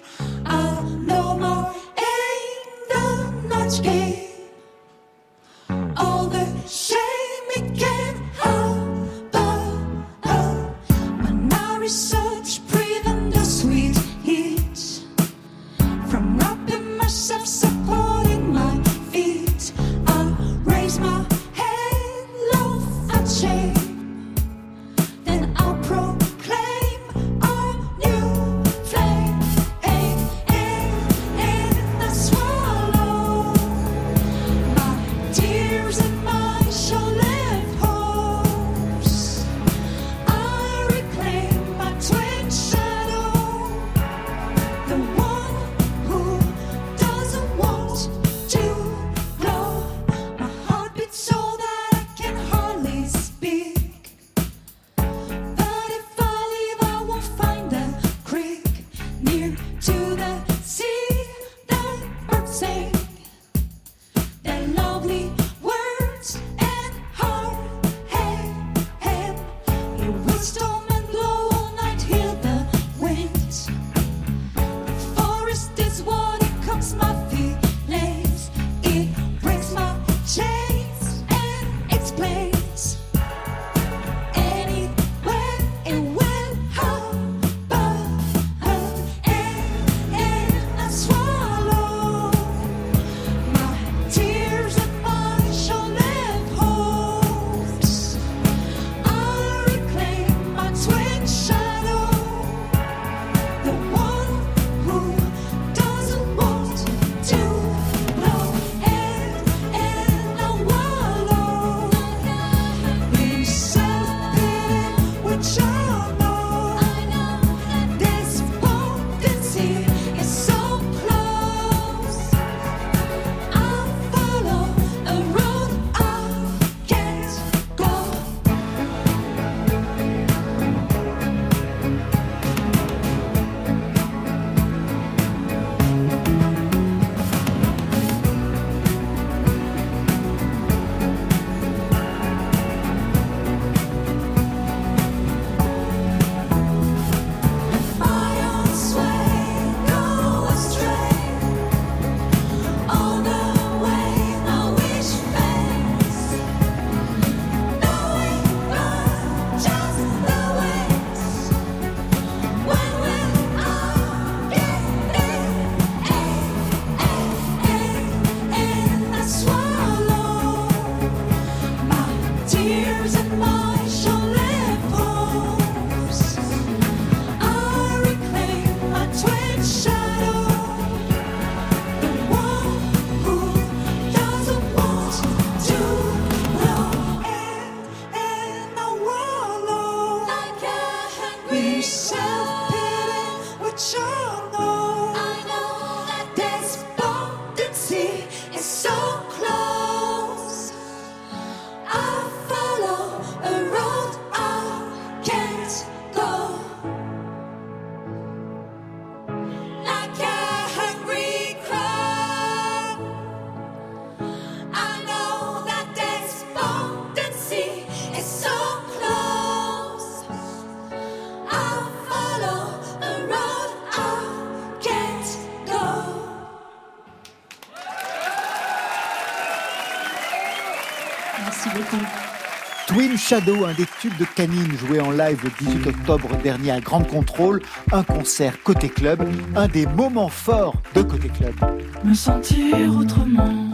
Shadow, un des tubes de Canine joué en live le 18 octobre dernier à Grande Contrôle, un concert côté club, un des moments forts de côté club. Me sentir autrement,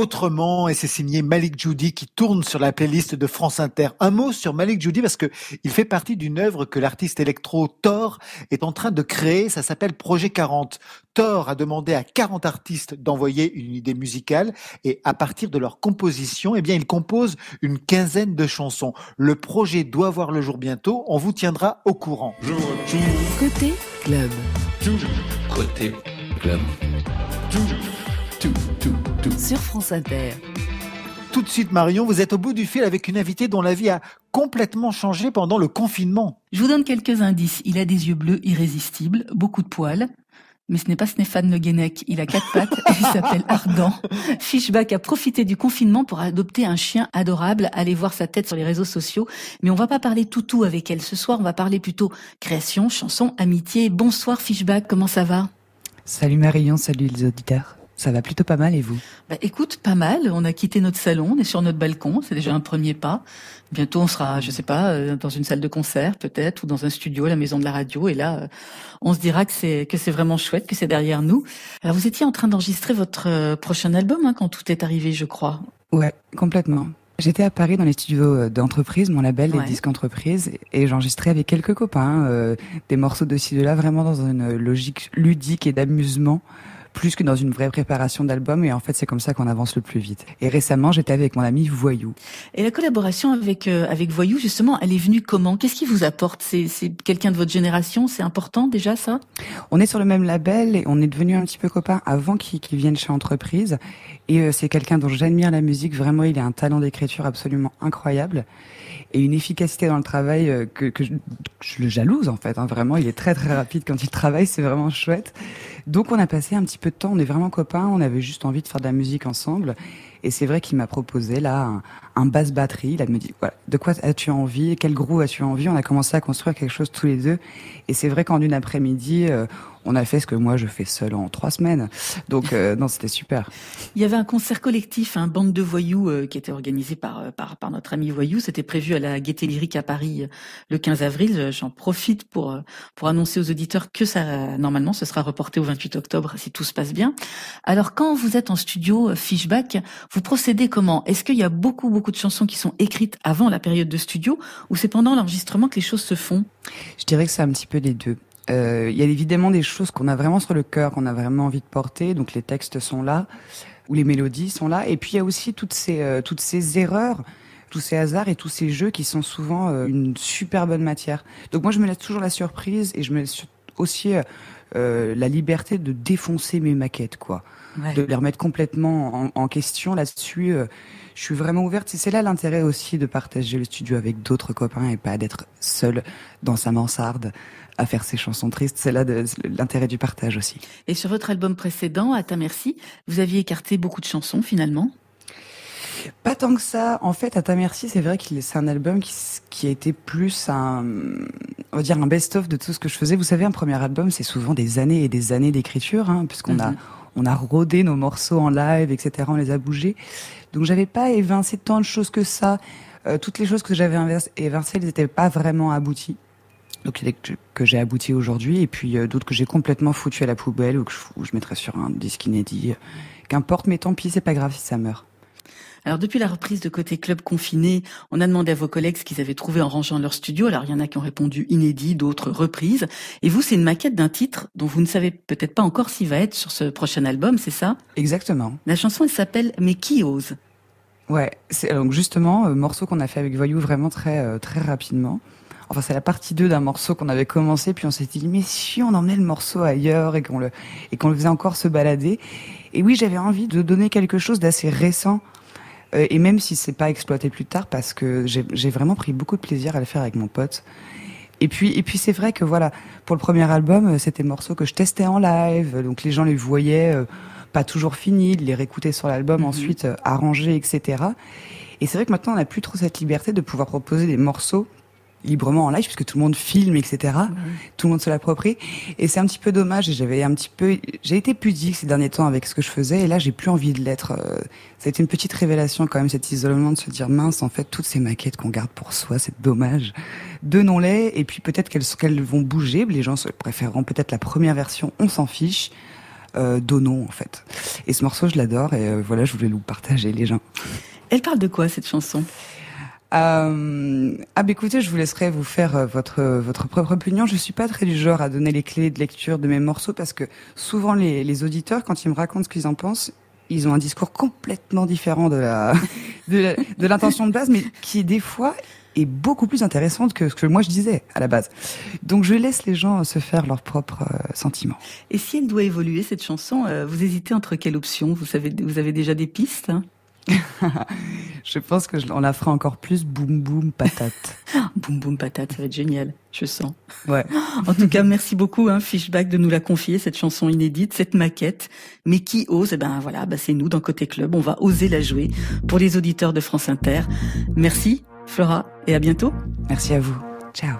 Autrement, et c'est signé Malik Judy qui tourne sur la playlist de France Inter. Un mot sur Malik Judy parce que il fait partie d'une œuvre que l'artiste électro Thor est en train de créer. Ça s'appelle Projet 40. Thor a demandé à 40 artistes d'envoyer une idée musicale et à partir de leur composition, eh bien, il compose une quinzaine de chansons. Le projet doit voir le jour bientôt. On vous tiendra au courant. Côté club. Côté club. Sur France Inter. Tout de suite, Marion, vous êtes au bout du fil avec une invitée dont la vie a complètement changé pendant le confinement. Je vous donne quelques indices. Il a des yeux bleus irrésistibles, beaucoup de poils. Mais ce n'est pas Stéphane Le Guenec. Il a quatre pattes et il s'appelle Ardent. Fishback a profité du confinement pour adopter un chien adorable. Allez voir sa tête sur les réseaux sociaux. Mais on va pas parler toutou avec elle ce soir. On va parler plutôt création, chanson, amitié. Bonsoir Fishback. Comment ça va? Salut Marion, salut les auditeurs. Ça va plutôt pas mal et vous? Bah, écoute, pas mal. On a quitté notre salon, on est sur notre balcon. C'est déjà un premier pas. Bientôt, on sera, je sais pas, euh, dans une salle de concert peut-être, ou dans un studio, la maison de la radio. Et là, euh, on se dira que c'est que c'est vraiment chouette, que c'est derrière nous. Alors, vous étiez en train d'enregistrer votre euh, prochain album hein, quand tout est arrivé, je crois. Ouais, complètement. J'étais à Paris dans les studios d'entreprise, mon label, Ouais. les disques entreprises, et j'enregistrais avec quelques copains euh, des morceaux de ci de là, vraiment dans une logique ludique et d'amusement, plus que dans une vraie préparation d'album. Et en fait, c'est comme ça qu'on avance le plus vite. Et récemment, j'étais avec mon ami Voyou. Et la collaboration avec euh, avec Voyou, justement, elle est venue comment? Qu'est-ce qui vous apporte? C'est c'est quelqu'un de votre génération? C'est important déjà ça? On est sur le même label et on est devenus un petit peu copains avant qu'il qu'il vienne chez Entreprise. Et euh, c'est quelqu'un dont j'admire la musique. Vraiment, il a un talent d'écriture absolument incroyable et une efficacité dans le travail euh, que, que je, je le jalouse en fait. hein. Vraiment, il est très très rapide quand il travaille. C'est vraiment chouette. Donc, on a passé un petit peu de temps. On est vraiment copains. On avait juste envie de faire de la musique ensemble. Et c'est vrai qu'il m'a proposé là un, un basse batterie. Il a me dit voilà, de quoi as-tu envie? Quel groove as-tu envie? On a commencé à construire quelque chose tous les deux. Et c'est vrai qu'en une après-midi, euh, on a fait ce que moi je fais seul en trois semaines. Donc euh, non, c'était super. Il y avait un concert collectif, un bande de voyous euh, qui était organisé par, euh, par par notre ami voyou. C'était prévu à la Gaîté Lyrique à Paris le 15 avril. J'en profite pour pour annoncer aux auditeurs que ça normalement ce sera reporté au 28 octobre si tout se passe bien. Alors quand vous êtes en studio Fishback, vous procédez comment? Est-ce qu'il y a beaucoup beaucoup de chansons qui sont écrites avant la période de studio ou c'est pendant l'enregistrement que les choses se font? Je dirais que c'est un petit peu des deux. Euh, il y a évidemment des choses qu'on a vraiment sur le cœur, qu'on a vraiment envie de porter, donc les textes sont là, ou les mélodies sont là, et puis il y a aussi toutes ces, euh, toutes ces erreurs, tous ces hasards et tous ces jeux qui sont souvent euh, une super bonne matière. Donc moi je me laisse toujours la surprise et je me laisse aussi la liberté de défoncer mes maquettes, quoi. Ouais. De les remettre complètement en, en question là-dessus. je suis vraiment ouverte. C'est là l'intérêt aussi de partager le studio avec d'autres copains et pas d'être seul dans sa mansarde à faire ses chansons tristes. C'est là l'intérêt du partage aussi. Et sur votre album précédent, À ta merci, vous aviez écarté beaucoup de chansons finalement? Pas tant que ça. En fait, à ta merci, c'est vrai que c'est un album qui, qui, a été plus un, on va dire un best-of de tout ce que je faisais. Vous savez, un premier album, c'est souvent des années et des années d'écriture, hein, puisqu'on a, mhm. on a rodé nos morceaux en live, etc. On les a bougés. Donc, j'avais pas évincé tant de choses que ça. Euh, toutes les choses que j'avais évincées, elles n'étaient pas vraiment abouties donc que j'ai abouti aujourd'hui et puis euh, d'autres que j'ai complètement foutu à la poubelle ou que je, je mettrai sur un disque inédit. Qu'importe, mais tant pis, c'est pas grave si ça meurt. Alors depuis la reprise de côté club confiné, on a demandé à vos collègues ce qu'ils avaient trouvé en rangeant leur studio. Alors il y en a qui ont répondu inédit, d'autres reprises. Et vous, c'est une maquette d'un titre dont vous ne savez peut-être pas encore s'il va être sur ce prochain album, c'est ça? Exactement. La chanson, elle s'appelle Mais qui ose? Ouais, c'est donc justement euh, morceau qu'on a fait avec Voyou vraiment très euh, très rapidement. Enfin, c'est la partie 2 d'un morceau qu'on avait commencé, puis on s'est dit, mais si on emmenait le morceau ailleurs et qu'on le, et qu'on le faisait encore se balader. Et oui, j'avais envie de donner quelque chose d'assez récent. Euh, et même si c'est pas exploité plus tard, parce que j'ai vraiment pris beaucoup de plaisir à le faire avec mon pote. Et puis, et puis c'est vrai que voilà, pour le premier album, euh, c'était morceaux que je testais en live, donc les gens les voyaient euh, pas toujours finis, de les réécouter sur l'album, mhm. ensuite arrangés, etc. Et c'est vrai que maintenant, on n'a plus trop cette liberté de pouvoir proposer des morceaux librement en live puisque tout le monde filme etc tout le monde se l'approprie. Et c'est un petit peu dommage et j'avais un petit peu j'ai été pudique ces derniers temps avec ce que je faisais et là j'ai plus envie de l'être euh, ça a été une petite révélation quand même cet isolement de se dire mince en fait toutes ces maquettes qu'on garde pour soi c'est dommage. Donnons-les et puis peut-être qu'elles qu'elles vont bouger les gens préféreront peut-être la première version on s'en fiche euh, donnons en fait. Et ce morceau je l'adore et euh, voilà je voulais vous partager les gens. Elle parle de quoi cette chanson? Euh, ah bah écoutez, je vous laisserai vous faire euh, votre votre propre opinion. Je suis pas très du genre à donner les clés de lecture de mes morceaux parce que souvent les, les auditeurs, quand ils me racontent ce qu'ils en pensent, ils ont un discours complètement différent de la de l'intention de, base, mais qui des fois est beaucoup plus intéressante que ce que moi je disais à la base. Donc je laisse les gens se faire leurs propres euh, sentiments. Et si elle doit évoluer cette chanson, euh, vous hésitez entre quelle option? Vous savez, vous avez déjà des pistes hein? je pense que on la fera encore plus boum boum patate. boum boum patate, ça va être génial, je sens. Ouais. en tout cas, merci beaucoup, hein, Fishback, de nous la confier, cette chanson inédite, cette maquette. Mais qui ose? Eh ben voilà, bah, c'est nous dans Côté Club. On va oser la jouer pour les auditeurs de France Inter. Merci, Flora, et à bientôt. Merci à vous. Ciao.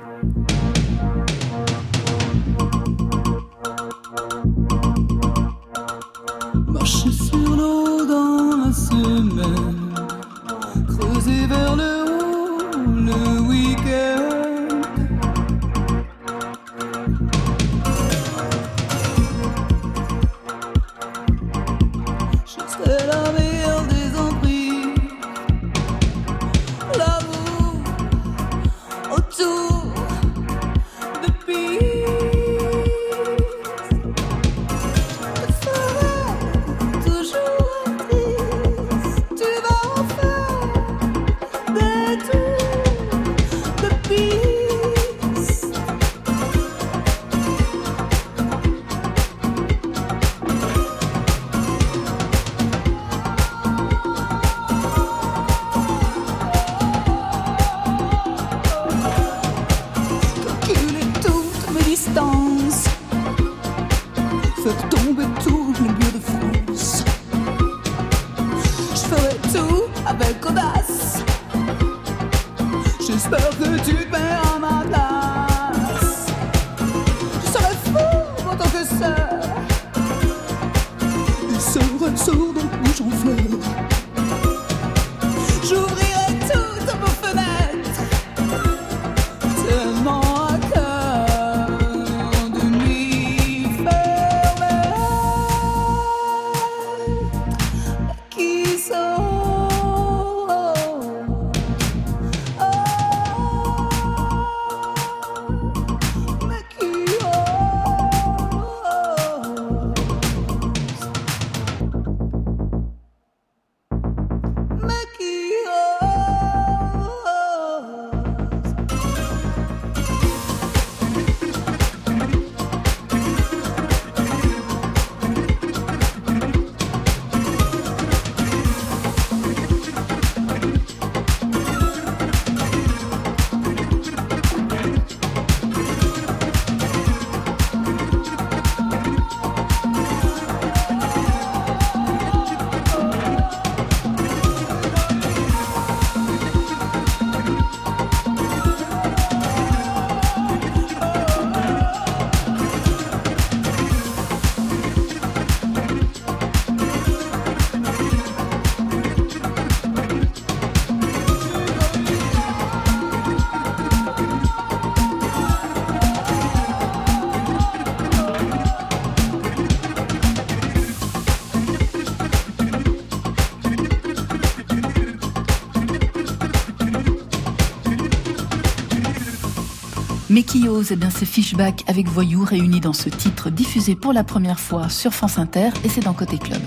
Eh bien c'est Fishback avec Voyou réunis dans ce titre diffusé pour la première fois sur France Inter et c'est dans Côté Club.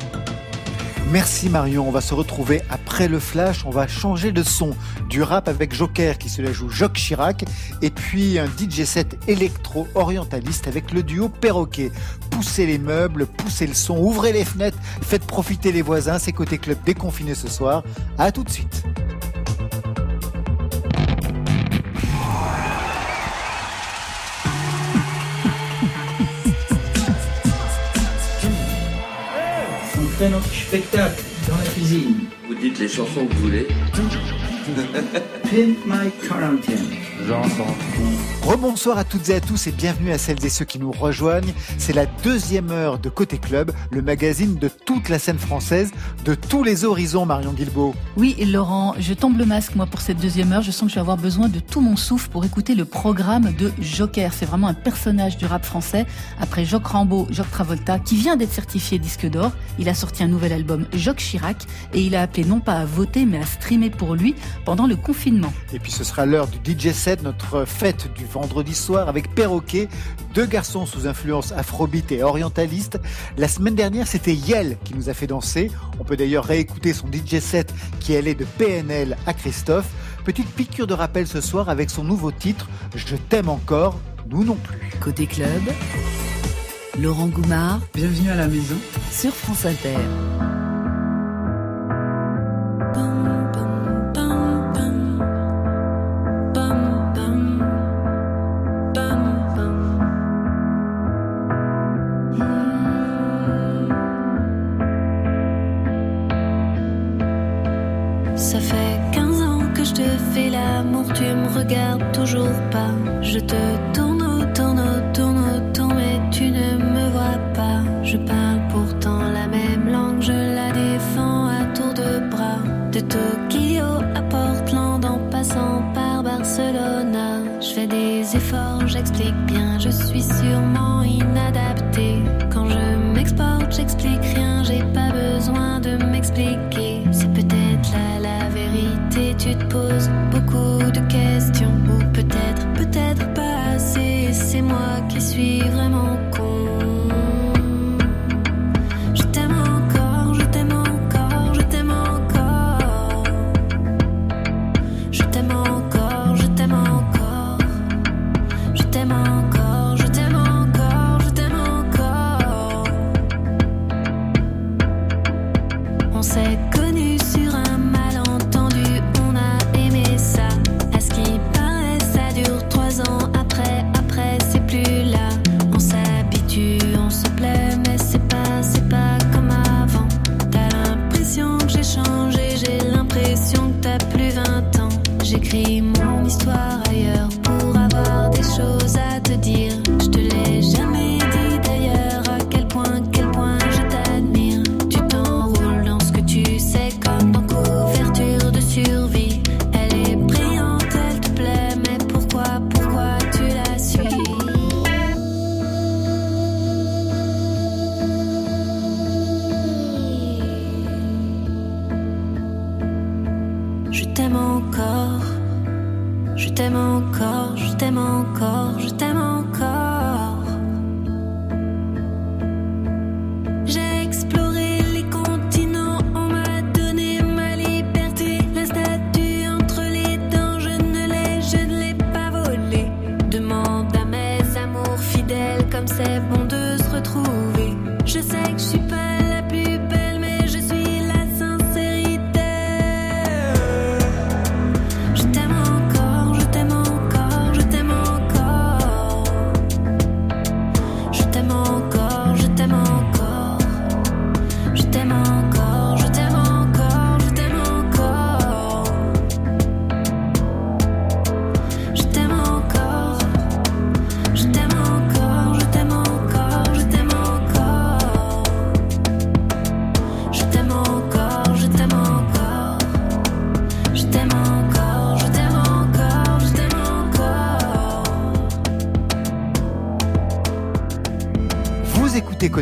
Merci Marion, on va se retrouver après le flash, on va changer de son du rap avec Joker qui se la joue Jock Chirac et puis un DJ set électro-orientaliste avec le duo Perroquet. Poussez les meubles, poussez le son, ouvrez les fenêtres, faites profiter les voisins, c'est Côté Club déconfiné ce soir. À tout de suite. Fait notre spectacle dans la cuisine. Vous dites les chansons que vous voulez. Pimp My Quarantine. J'entends. Rebonsoir à toutes et à tous et bienvenue à celles et ceux qui nous rejoignent. C'est la deuxième heure de Côté Club, le magazine de toute la scène française, de tous les horizons, Marion Guilbeault. Oui, et Laurent, je tombe le masque, moi, pour cette deuxième heure. Je sens que je vais avoir besoin de tout mon souffle pour écouter le programme de Joker. C'est vraiment un personnage du rap français. Après Jock Rambeau, Jock Travolta, qui vient d'être certifié disque d'or. Il a sorti un nouvel album, Jock Chirac, et il a appelé non pas à voter, mais à streamer pour lui pendant le confinement. Et puis ce sera l'heure du DJ set, notre fête du vendredi soir avec Perroquet, deux garçons sous influence afrobeat et orientaliste. La semaine dernière, c'était Yel qui nous a fait danser. On peut d'ailleurs réécouter son DJ set qui allait de PNL à Christophe. Petite piqûre de rappel ce soir avec son nouveau titre, Je t'aime encore, nous non plus. Côté club, Laurent Goumard Bienvenue à la maison. sur France Inter.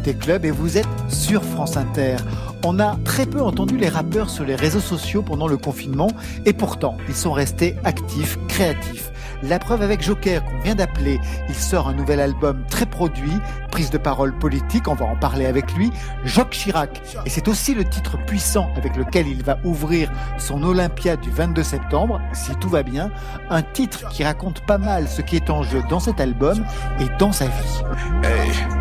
Et vous êtes sur France Inter. On a très peu entendu les rappeurs sur les réseaux sociaux pendant le confinement et pourtant ils sont restés actifs, créatifs. La preuve avec Joker qu'on vient d'appeler, il sort un nouvel album très produit, prise de parole politique, on va en parler avec lui, Jacques Chirac. Et c'est aussi le titre puissant avec lequel il va ouvrir son Olympia du 22 septembre, si tout va bien, un titre qui raconte pas mal ce qui est en jeu dans cet album et dans sa vie.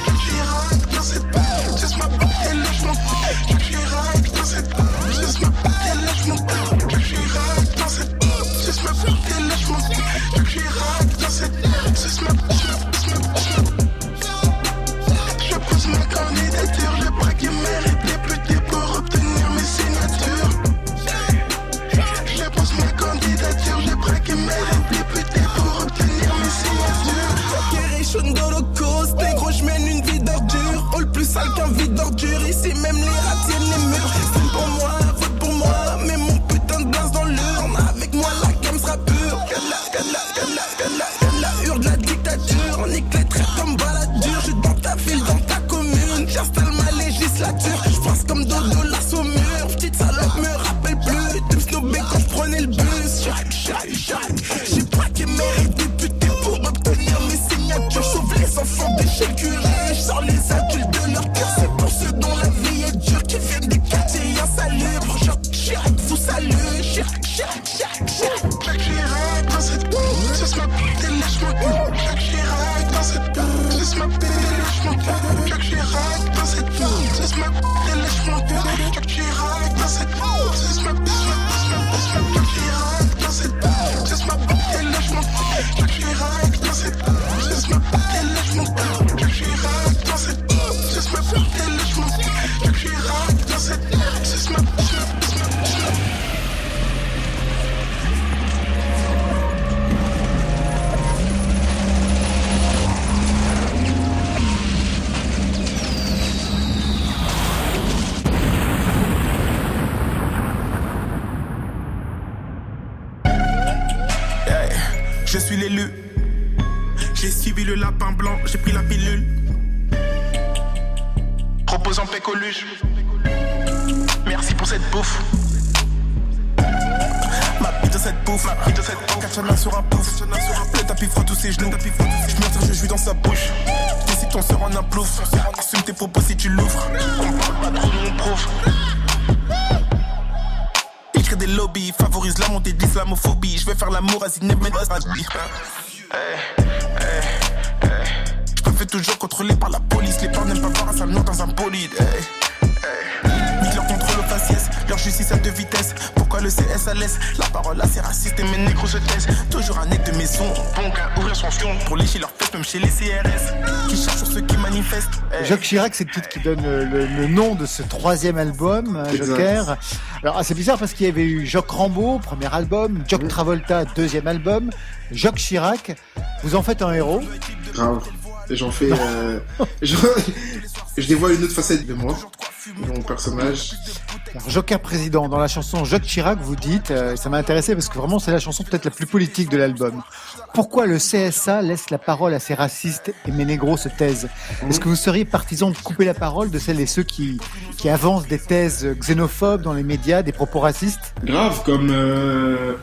Jacques Chirac, c'est le titre qui donne le, nom de ce troisième album, euh, Joker. Alors, ah, c'est bizarre parce qu'il y avait eu Jacques Rambaud, premier album, Jacques Travolta, deuxième album, Jacques Chirac. Vous en faites un héros Grave. J'en fais. Euh, je, dévoile une autre facette de moi, mon personnage. Joker président, dans la chanson Jacques Chirac, vous dites, euh, ça m'a intéressé parce que vraiment c'est la chanson peut-être la plus politique de l'album. Pourquoi le CSA laisse la parole à ces racistes et Ménégro se taisent Est-ce que vous seriez partisan de couper la parole de celles et ceux qui, qui avancent des thèses xénophobes dans les médias, des propos racistes Grave, comme... Euh...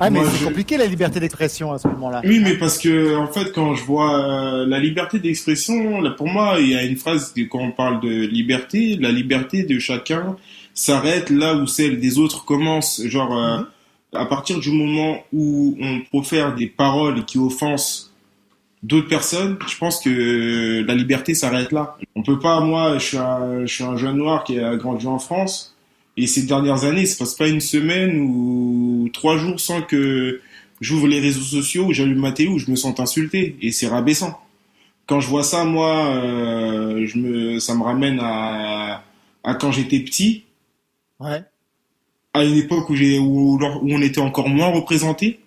Ah, mais c'est compliqué la liberté d'expression à ce moment-là. Oui, mais parce que en fait, quand je vois euh, la liberté d'expression, pour moi, il y a une phrase quand on parle de liberté, la liberté de chacun s'arrête là où celle des autres commence. Genre, euh, à partir du moment où on profère des paroles qui offensent d'autres personnes, je pense que la liberté s'arrête là. On peut pas, moi, je suis un, je suis un jeune noir qui a grandi en France, et ces dernières années, il se passe pas une semaine ou trois jours sans que j'ouvre les réseaux sociaux, j'allume ma télé, où je me sens insulté, et c'est rabaissant. Quand je vois ça, moi, euh, je me, ça me ramène à, à quand j'étais petit, Ouais. à une époque où, j'ai, où, où on était encore moins représenté.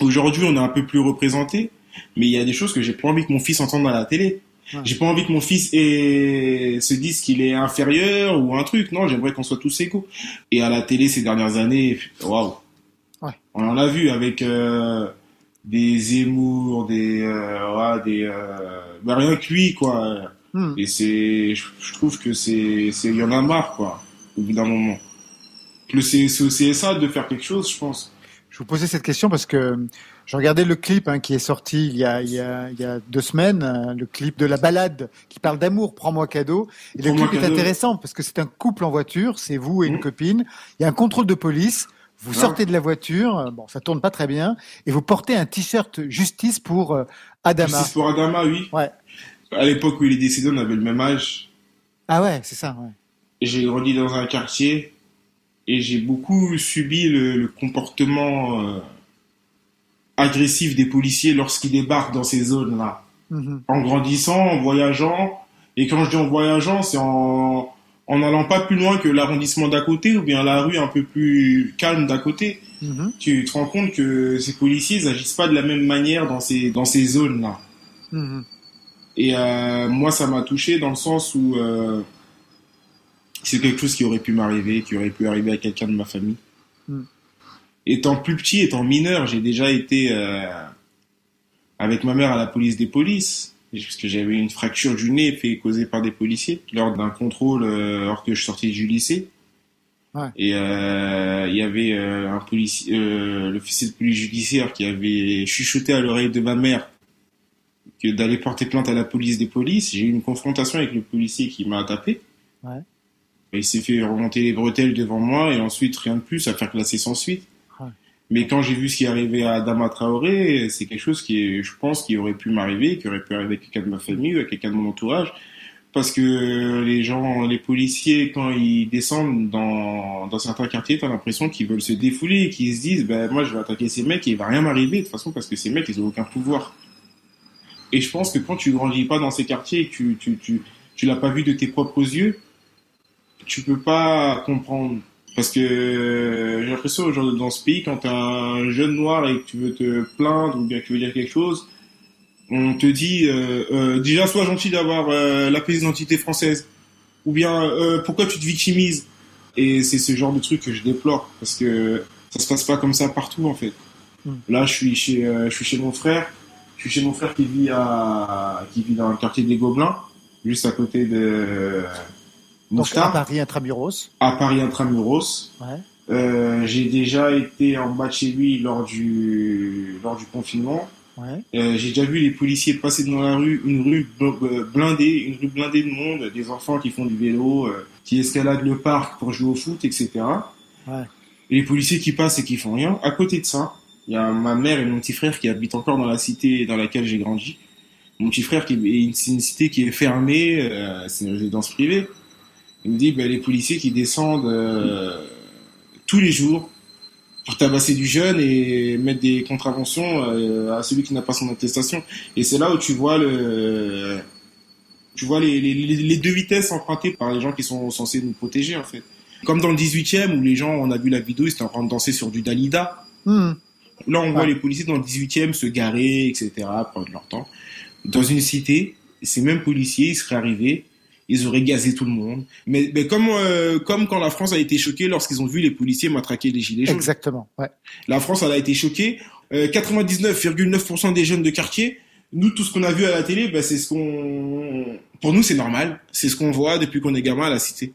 Aujourd'hui, on est un peu plus représenté, mais il y a des choses que j'ai pas envie que mon fils entende à la télé. J'ai pas envie que mon fils ait- se dise qu'il est inférieur ou un truc. Non, j'aimerais qu'on soit tous égaux. Et à la télé ces dernières années, waouh. Ouais. On en a vu avec euh, des Zemmour, des, euh, ouais, des, euh, bah, rien que lui quoi. Hmm. Et c'est, je, trouve que c'est, il y en a marre quoi. Au bout d'un moment. Le c'est au CSA de faire quelque chose, je pense. Je vous posais cette question parce que je regardais le clip hein, qui est sorti il y a, il y a, il y a deux semaines, euh, le clip de la balade qui parle d'amour, prends-moi cadeau. Et le clip est intéressant parce que c'est un couple en voiture, c'est vous et une copine. Il y a un contrôle de police. Vous Ah. sortez de la voiture, euh, bon, ça tourne pas très bien, et vous portez un t-shirt justice pour euh, Adama. Justice pour Adama, oui. Ouais. À l'époque où il est décédé, on avait le même âge. Ah ouais, c'est ça. Ouais. J'ai grandi dans un quartier et j'ai beaucoup subi le, le comportement euh, agressif des policiers lorsqu'ils débarquent dans ces zones-là. Mhm. En grandissant, en voyageant, et quand je dis en voyageant, c'est en en n'allant pas plus loin que l'arrondissement d'à côté ou bien la rue un peu plus calme d'à côté. Mhm. Tu te rends compte que ces policiers ils agissent pas de la même manière dans ces dans ces zones-là. Mhm. Et euh, moi, ça m'a touché dans le sens où euh, c'est quelque chose qui aurait pu m'arriver, qui aurait pu arriver à quelqu'un de ma famille. Mm. Étant plus petit, étant mineur, j'ai déjà été euh, avec ma mère à la police des polices, parce que j'avais une fracture du nez fait causée par des policiers lors d'un contrôle euh, alors que je sortais du lycée. Ouais. Et euh, il y avait euh, un policier, euh, l'officier de police judiciaire qui avait chuchoté à l'oreille de ma mère que d'aller porter plainte à la police des polices. J'ai eu une confrontation avec le policier qui m'a tapé. Ouais. Il s'est fait remonter les bretelles devant moi et ensuite rien de plus à faire classer sans suite. Mais quand j'ai vu ce qui arrivait à Adama Traoré, c'est quelque chose qui, est, je pense, qui aurait pu m'arriver, qui aurait pu arriver à quelqu'un de ma famille ou à quelqu'un de mon entourage. Parce que les gens, les policiers, quand ils descendent dans, dans certains quartiers, t'as l'impression qu'ils veulent se défouler et qu'ils se disent, ben, moi, je vais attaquer ces mecs et il va rien m'arriver, de toute façon, parce que ces mecs, ils ont aucun pouvoir. Et je pense que quand tu grandis pas dans ces quartiers et que tu, tu, tu, tu l'as pas vu de tes propres yeux, tu peux pas comprendre. Parce que euh, j'ai l'impression aujourd'hui dans ce pays, quand t'es un jeune noir et que tu veux te plaindre ou bien que tu veux dire quelque chose, on te dit euh, euh, déjà sois gentil d'avoir euh, la pièce d'identité française. Ou bien euh, pourquoi tu te victimises? Et c'est ce genre de truc que je déplore. Parce que ça se passe pas comme ça partout en fait. Mm. là je suis chez euh, je suis chez mon frère. Je suis chez mon frère qui vit à qui vit dans le quartier des Gobelins juste à côté de Donc à Paris, intramuros. à Paris intramuros Ouais. euh, j'ai déjà été en bas de chez lui lors du lors du confinement Ouais. euh, j'ai déjà vu les policiers passer dans la rue, une rue euh, blindée, une rue blindée de monde, des enfants qui font du vélo, euh, qui escaladent le parc pour jouer au foot, etc. Ouais. Et les policiers qui passent et qui font rien. À côté de ça, il y a ma mère et mon petit frère qui habitent encore dans la cité dans laquelle j'ai grandi. Mon petit frère qui est c'est une cité qui est fermée, euh, c'est une résidence privée. Il me dit, ben, les policiers qui descendent euh, tous les jours pour tabasser du jeune et mettre des contraventions euh, à celui qui n'a pas son attestation. Et c'est là où tu vois le, tu vois les, les, les deux vitesses empruntées par les gens qui sont censés nous protéger en fait. Comme dans le 18e où les gens, on a vu la vidéo, ils étaient en train de danser sur du Dalida. Hmm. Là, on voit les policiers dans le 18e se garer, etc., prendre leur temps. Dans une cité, ces mêmes policiers, ils seraient arrivés, ils auraient gazé tout le monde. Mais, mais comme, euh, comme quand la France a été choquée lorsqu'ils ont vu les policiers matraquer les gilets jaunes. Exactement, ouais. La France, elle a été choquée. Euh, 99,9% des jeunes de quartier, nous, tout ce qu'on a vu à la télé, ben, c'est ce qu'on... Pour nous, c'est normal. C'est ce qu'on voit depuis qu'on est gamin à la cité.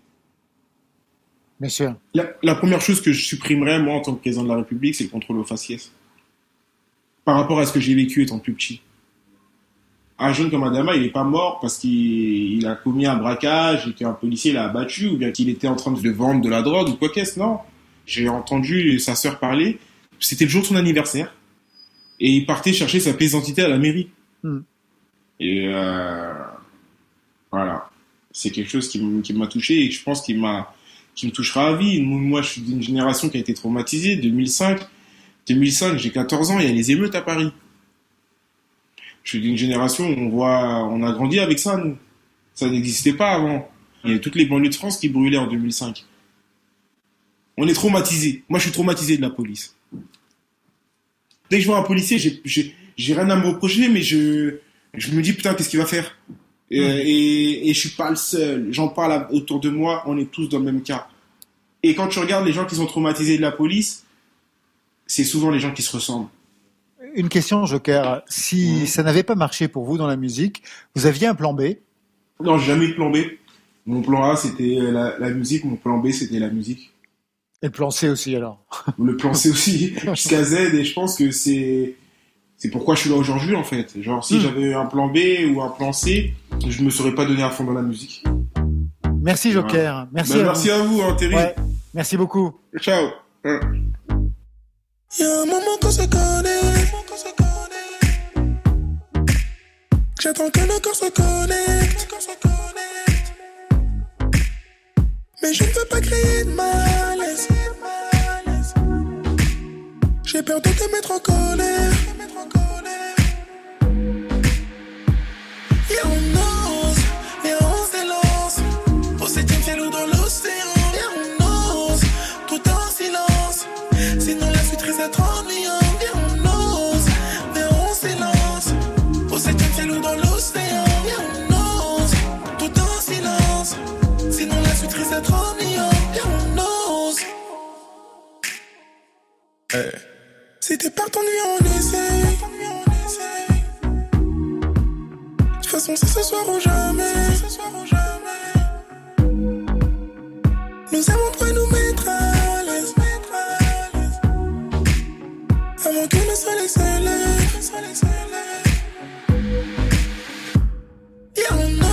Bien sûr. La, la première chose que je supprimerais, moi, en tant que président de la République, c'est le contrôle aux faciès. Par rapport à ce que j'ai vécu étant plus petit. Un jeune comme Adama, il n'est pas mort parce qu'il il a commis un braquage et qu'un policier l'a abattu ou bien qu'il était en train de vendre de la drogue ou quoi qu'est-ce. Non. J'ai entendu sa sœur parler. C'était le jour de son anniversaire. Et il partait chercher sa pièce d'identité à la mairie. Hmm. Et euh, voilà. C'est quelque chose qui m'a touché et je pense qu'il m'a qui me touchera à vie. Moi, je suis d'une génération qui a été traumatisée. 2005, 2005, j'ai 14 ans, il y a les émeutes à Paris. Je suis d'une génération où on voit, on a grandi avec ça, nous. Ça n'existait pas avant. Il y a toutes les banlieues de France qui brûlaient en 2005. On est traumatisé. Moi, je suis traumatisé de la police. Dès que je vois un policier, j'ai, rien à me reprocher, mais je, je me dis, putain, qu'est-ce qu'il va faire? Et, et, et je suis pas le seul. J'en parle autour de moi, on est tous dans le même cas. Et quand tu regardes les gens qui sont traumatisés de la police, c'est souvent les gens qui se ressemblent. Une question, Joker. Si ça n'avait pas marché pour vous dans la musique, vous aviez un plan B? Non, jamais de plan B. Mon plan A, c'était la, la musique. Mon plan B, c'était la musique. Et le plan C aussi, alors? Le plan C aussi, jusqu'à Z. Et je pense que c'est c'est pourquoi je suis là aujourd'hui, en fait. Genre, si Hmm. j'avais eu un plan B ou un plan C, je me serais pas donné à fond dans la musique. Merci, Joker. Voilà. Merci, Bah, à, merci vous. à vous, hein, Terry. Ouais, merci beaucoup. Ciao. Y'a un moment qu'on se connaît. J'attends que nos corps se connectent. Mais je ne veux pas créer de malaise. J'ai peur de te mettre en colère. Risque d'être ennuyante. Et on ose, et on s'élance. Au septième ciel ou dans l'océan. Et on ose, tout en silence. Sinon la suite risque d'être ennuyante. Et on ose. Si t'es par t'ennuyer, on essaye. De toute façon, c'est ce soir ou jamais. Nous avons quoi nous Avant que le soleil se lève. Et on ose,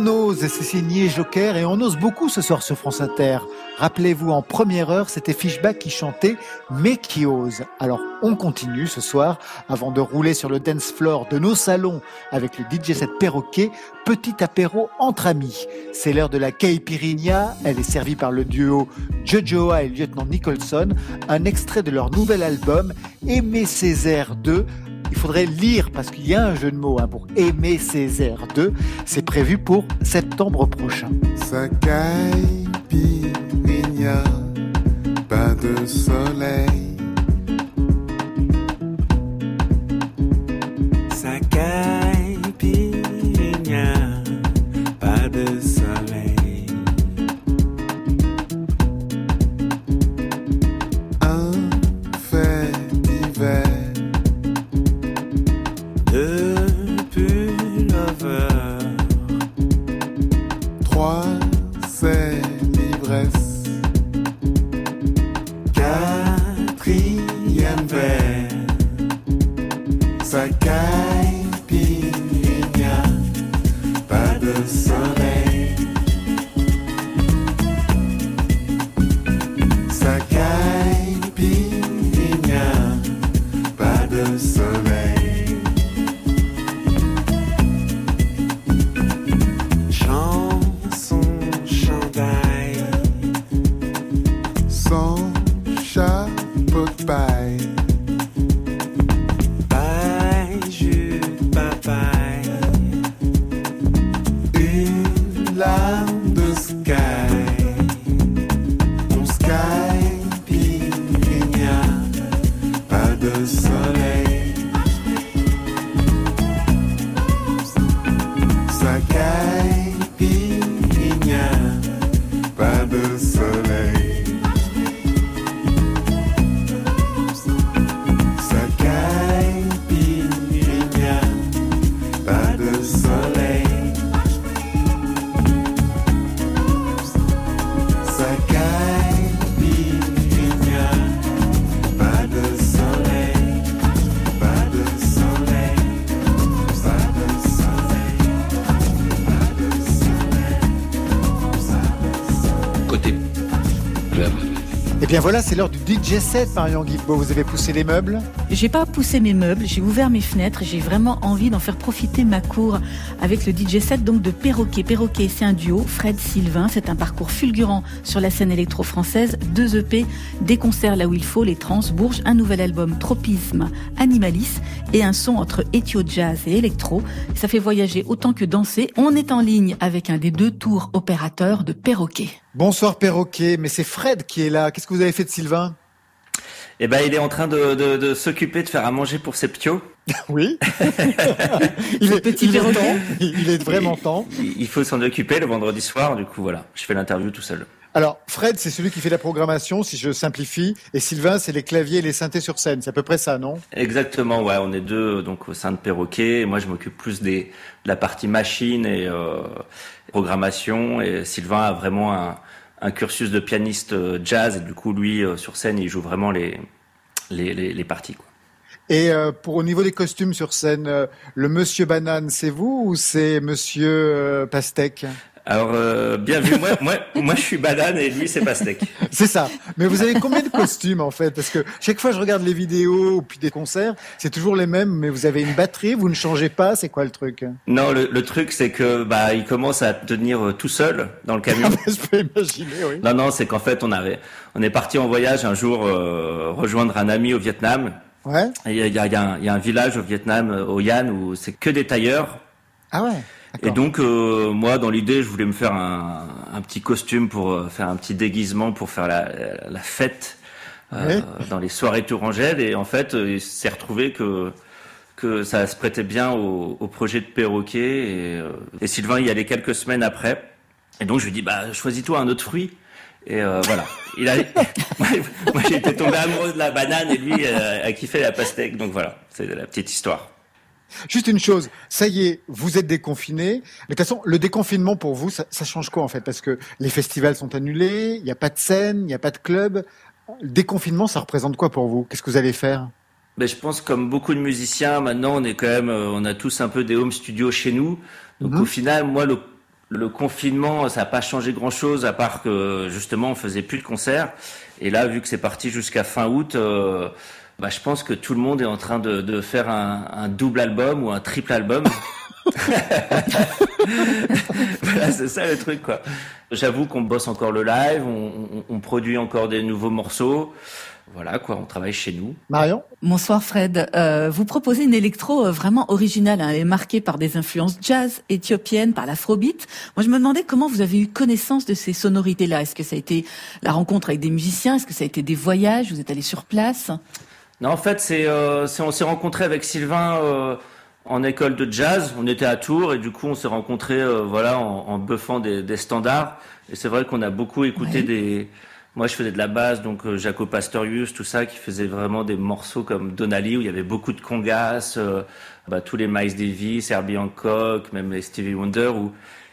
On ose, c'est signé Joker et on ose beaucoup ce soir sur France Inter. Rappelez-vous, en première heure, c'était Fishback qui chantait Mais qui ose? Alors on continue ce soir avant de rouler sur le dance floor de nos salons avec le DJ set perroquet. Petit apéro entre amis. C'est l'heure de la caipirinha. Elle est servie par le duo Jojoa et lieutenant Nicholson. Un extrait de leur nouvel album Aimer Césaire 2 il faudrait lire parce qu'il y a un jeu de mots hein, pour aimer Césaire 2. C'est prévu pour septembre prochain. De soleil. Bien voilà, c'est l'heure du DJ set, Marion Guilbeault. Vous avez poussé les meubles J'ai pas poussé mes meubles, j'ai ouvert mes fenêtres, j'ai vraiment envie d'en faire profiter ma cour avec le DJ set donc de Perroquet. Perroquet, c'est un duo, Fred Sylvain, c'est un parcours fulgurant sur la scène électro-française, deux EP, des concerts là où il faut, les trans, Bourges, un nouvel album, Tropisme, Animalis, et un son entre Ethio Jazz et électro. Ça fait voyager autant que danser. On est en ligne avec un des deux tours opérateurs de Perroquet. Bonsoir Perroquet, mais c'est Fred qui est là. Qu'est-ce que vous avez fait de Sylvain? Eh ben, il est en train de, de, de s'occuper de faire à manger pour ses ptios. Oui. il, est, Petit il est temps. Il est vraiment temps. Il il faut s'en occuper le vendredi soir, du coup voilà, je fais l'interview tout seul. Alors, Fred, c'est celui qui fait la programmation, si je simplifie, et Sylvain, c'est les claviers et les synthés sur scène. C'est à peu près ça, non? Exactement, ouais, on est deux donc au sein de Perroquet. Et moi, je m'occupe plus des de la partie machine et euh, programmation. Et Sylvain a vraiment un, un cursus de pianiste euh, jazz. Et du coup, lui, euh, sur scène, il joue vraiment les les, les, parties. Quoi. Et euh, pour au niveau des costumes sur scène, le Monsieur Banane, c'est vous ou c'est Monsieur Pastèque? Alors, euh, bien vu. Moi, moi, moi, je suis banane et lui, c'est pastèque. C'est ça. Mais vous avez combien de costumes en fait? Parce que chaque fois je regarde les vidéos ou puis des concerts, c'est toujours les mêmes, mais vous avez une batterie, vous ne changez pas. C'est quoi le truc? Non, le, le truc, c'est que bah, il commence à tenir euh, tout seul dans le camion. Je peux imaginer, oui. Non, non, c'est qu'en fait, on avait, on est parti en voyage un jour euh, rejoindre un ami au Vietnam. Ouais. Il y a, il y, a, il y a un- il y a un village au Vietnam, euh, au Yan, où c'est que des tailleurs. Ah ouais. Et donc, euh, moi, dans l'idée, je voulais me faire un, un petit costume pour euh, faire un petit déguisement pour faire la, la fête euh, dans les soirées tourangelles. Et en fait, il s'est retrouvé que que ça se prêtait bien au, au projet de perroquet. Et, et Sylvain y allait quelques semaines après. Et donc, je lui dis, bah, choisis-toi un autre fruit. Et voilà. Il a, moi, j'étais tombé amoureux de la banane et lui a kiffé la pastèque. Donc voilà, c'est la petite histoire. Juste une chose, ça y est, vous êtes déconfinés. Mais de toute façon, le déconfinement pour vous, ça, ça change quoi en fait? Parce que les festivals sont annulés, il n'y a pas de scène, il n'y a pas de club. Le déconfinement, ça représente quoi pour vous? Qu'est-ce que vous allez faire? Ben, je pense comme beaucoup de musiciens, maintenant on est quand même, euh, on a tous un peu des home studios chez nous. Donc Mhm. au final, moi le, le confinement, ça n'a pas changé grand-chose à part que justement on faisait plus de concerts. Et là, vu que c'est parti jusqu'à fin août, euh, bah, je pense que tout le monde est en train de, de faire un, un double album ou un triple album. voilà, c'est ça le truc, quoi. J'avoue qu'on bosse encore le live, on, on- on produit encore des nouveaux morceaux. Voilà, quoi, on travaille chez nous. Marion? Bonsoir Fred. Euh, vous proposez une électro euh, vraiment originale. hein. Elle est marquée par des influences jazz éthiopiennes, par l'afrobeat. Moi, je me demandais comment vous avez eu connaissance de ces sonorités-là. Est-ce que ça a été la rencontre avec des musiciens? Est-ce que ça a été des voyages? Vous êtes allé sur place? Non, en fait, c'est, euh, on s'est rencontré avec Sylvain euh, en école de jazz. On était à Tours et du coup, on s'est rencontré euh, voilà, en, en buffant des, des standards. Et c'est vrai qu'on a beaucoup écouté des. Moi, je faisais de la basse, donc Jaco Pastorius, tout ça, qui faisait vraiment des morceaux comme Donnelly, où il y avait beaucoup de congas, bah, tous les Miles Davis, Herbie Hancock, même les Stevie Wonder, où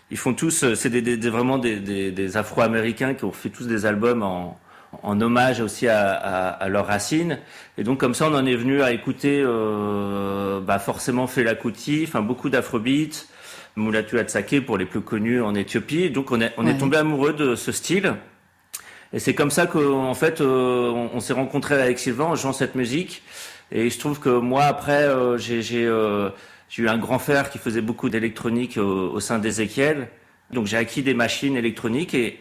ils font tous, c'est des, vraiment des, des, des Afro-Américains qui ont fait tous des albums en, en hommage aussi à, à, à leurs racines. Et donc comme ça, on en est venu à écouter euh, bah, forcément Fela Kuti, enfin beaucoup d'afrobeat, Mulatu Atsake pour les plus connus en Éthiopie. Donc on est, on Ouais. est tombé amoureux de ce style. Et c'est comme ça qu'en fait, euh, on, on s'est rencontré avec Sylvain en jouant cette musique. Et se trouve que moi, après, euh, j'ai euh, eu un grand frère qui faisait beaucoup d'électronique au, au sein d'Ezekiel. Donc j'ai acquis des machines électroniques. Et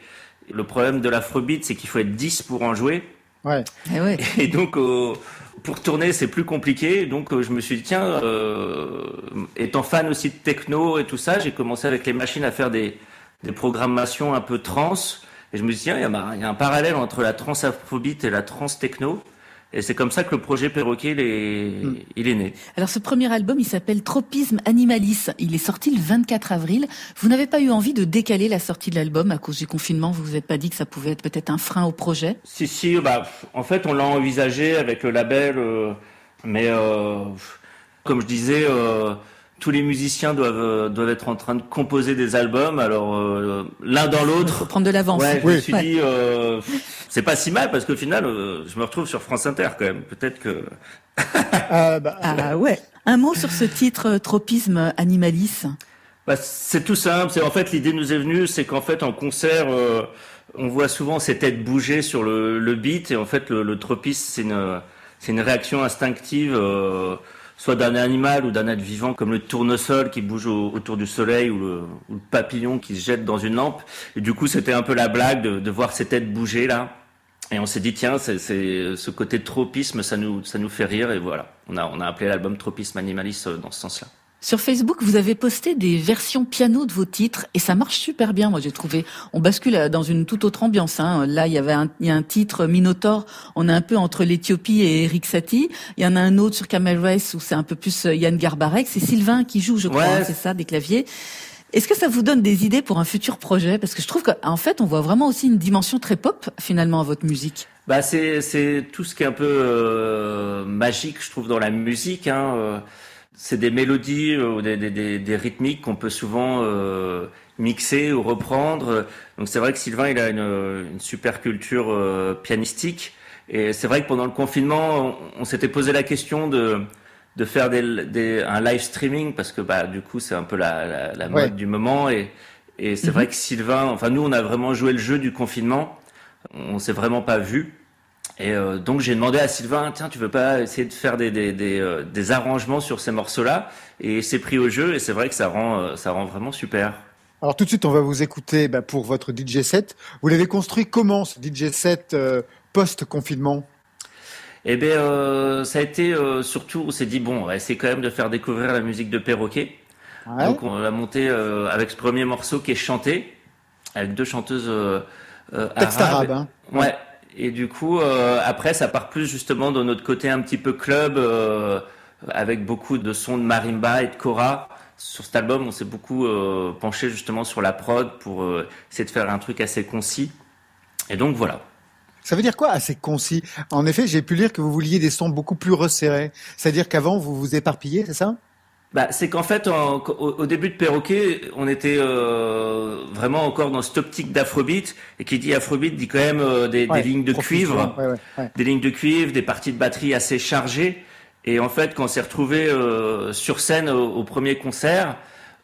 le problème de l'afrobeat, c'est qu'il faut être 10 pour en jouer. Ouais. Eh ouais. Et donc, euh, pour tourner, c'est plus compliqué. Donc, euh, je me suis dit, tiens, euh, étant fan aussi de techno et tout ça, j'ai commencé avec les machines à faire des, des programmations un peu trans. Et je me suis dit, tiens, il y, a ma- il y a un parallèle entre la trans afrobeat et la trans techno. Et c'est comme ça que le projet Perroquet, il est, il est né. Alors ce premier album, il s'appelle Tropisme Animalis. Il est sorti le 24 avril. Vous n'avez pas eu envie de décaler la sortie de l'album à cause du confinement? Vous vous êtes pas dit que ça pouvait être peut-être un frein au projet? Si, si, bah, en fait, on l'a envisagé avec le label, euh, mais euh, comme je disais, euh, tous les musiciens doivent, euh, doivent être en train de composer des albums, alors euh, l'un dans l'autre. Prendre de l'avance. Ouais, je Oui. me suis Ouais. dit, euh, c'est pas si mal parce qu'au final, euh, je me retrouve sur France Inter quand même. Peut-être que. Ah, bah, Ah ouais. Un mot sur ce titre Tropisme Animalis. Bah, c'est tout simple. C'est en fait l'idée nous est venue, c'est qu'en fait en concert, euh, on voit souvent ces têtes bouger sur le, le beat et en fait le, le tropisme c'est une c'est une réaction instinctive euh, soit d'un animal ou d'un être vivant comme le tournesol qui bouge au- autour du soleil ou le, papillon qui se jette dans une lampe. Et du coup c'était un peu la blague de, voir ces têtes bouger là. Et on s'est dit tiens c'est c'est ce côté tropisme ça nous ça nous fait rire et voilà. On a on a appelé l'album tropisme animaliste euh, dans ce sens là Sur Facebook, vous avez posté des versions piano de vos titres et ça marche super bien. Moi, j'ai trouvé. On bascule dans une toute autre ambiance. Hein. Là, il y avait un, il y a un titre Minotaur. On est un peu entre l'Éthiopie et Eric Satie. Il y en a un autre sur Camel Race où c'est un peu plus euh, Yann Garbarek. C'est Sylvain qui joue, je crois. Ouais. hein, c'est ça, des claviers. Est-ce que ça vous donne des idées pour un futur projet? Parce que je trouve qu'en fait, on voit vraiment aussi une dimension très pop finalement à votre musique. Bah c'est c'est tout ce qui est un peu euh, magique, je trouve, dans la musique. Hein, euh, c'est des mélodies euh, ou des, des, des, des rythmiques qu'on peut souvent euh, mixer ou reprendre. Donc c'est vrai que Sylvain, il a une, une super culture euh, pianistique. Et c'est vrai que pendant le confinement, on, on s'était posé la question de de faire un live streaming parce que bah du coup c'est un peu la, la, la mode Ouais. du moment et et c'est Mhm. vrai que Sylvain, enfin nous on a vraiment joué le jeu du confinement, on s'est vraiment pas vu. Et euh, donc j'ai demandé à Sylvain, tiens, tu veux pas essayer de faire des des des, euh, des arrangements sur ces morceaux-là? Et c'est pris au jeu et c'est vrai que ça rend euh, ça rend vraiment super. Alors tout de suite, on va vous écouter bah, pour votre DJ set. Vous l'avez construit comment ce DJ set post-confinement? Eh bien, ça a été surtout, on s'est dit bon, on va essayer quand même de faire découvrir la musique de Perroquet. Ouais. Donc on l'a monté avec ce premier morceau qui est chanté avec deux chanteuses Texte arabe, hein. Ouais. Et du coup, euh, après, ça part plus justement de notre côté un petit peu club, euh, avec beaucoup de sons de marimba et de kora. Sur cet album, on s'est beaucoup euh, penché justement sur la prod pour essayer de faire un truc assez concis. Et donc voilà. Ça veut dire quoi assez concis? En effet, j'ai pu lire que vous vouliez des sons beaucoup plus resserrés. C'est-à-dire qu'avant, vous vous éparpillez, c'est ça? Bah, c'est qu'en fait, en- au, au début de Perroquet, on était euh, vraiment encore dans cette optique d'afrobeat. Et qui dit afrobeat dit quand même euh, des, Ouais, des lignes de cuivre, ouais, ouais, ouais. des lignes de cuivre, des parties de batterie assez chargées. Et en fait, quand on s'est retrouvé euh, sur scène au, au premier concert,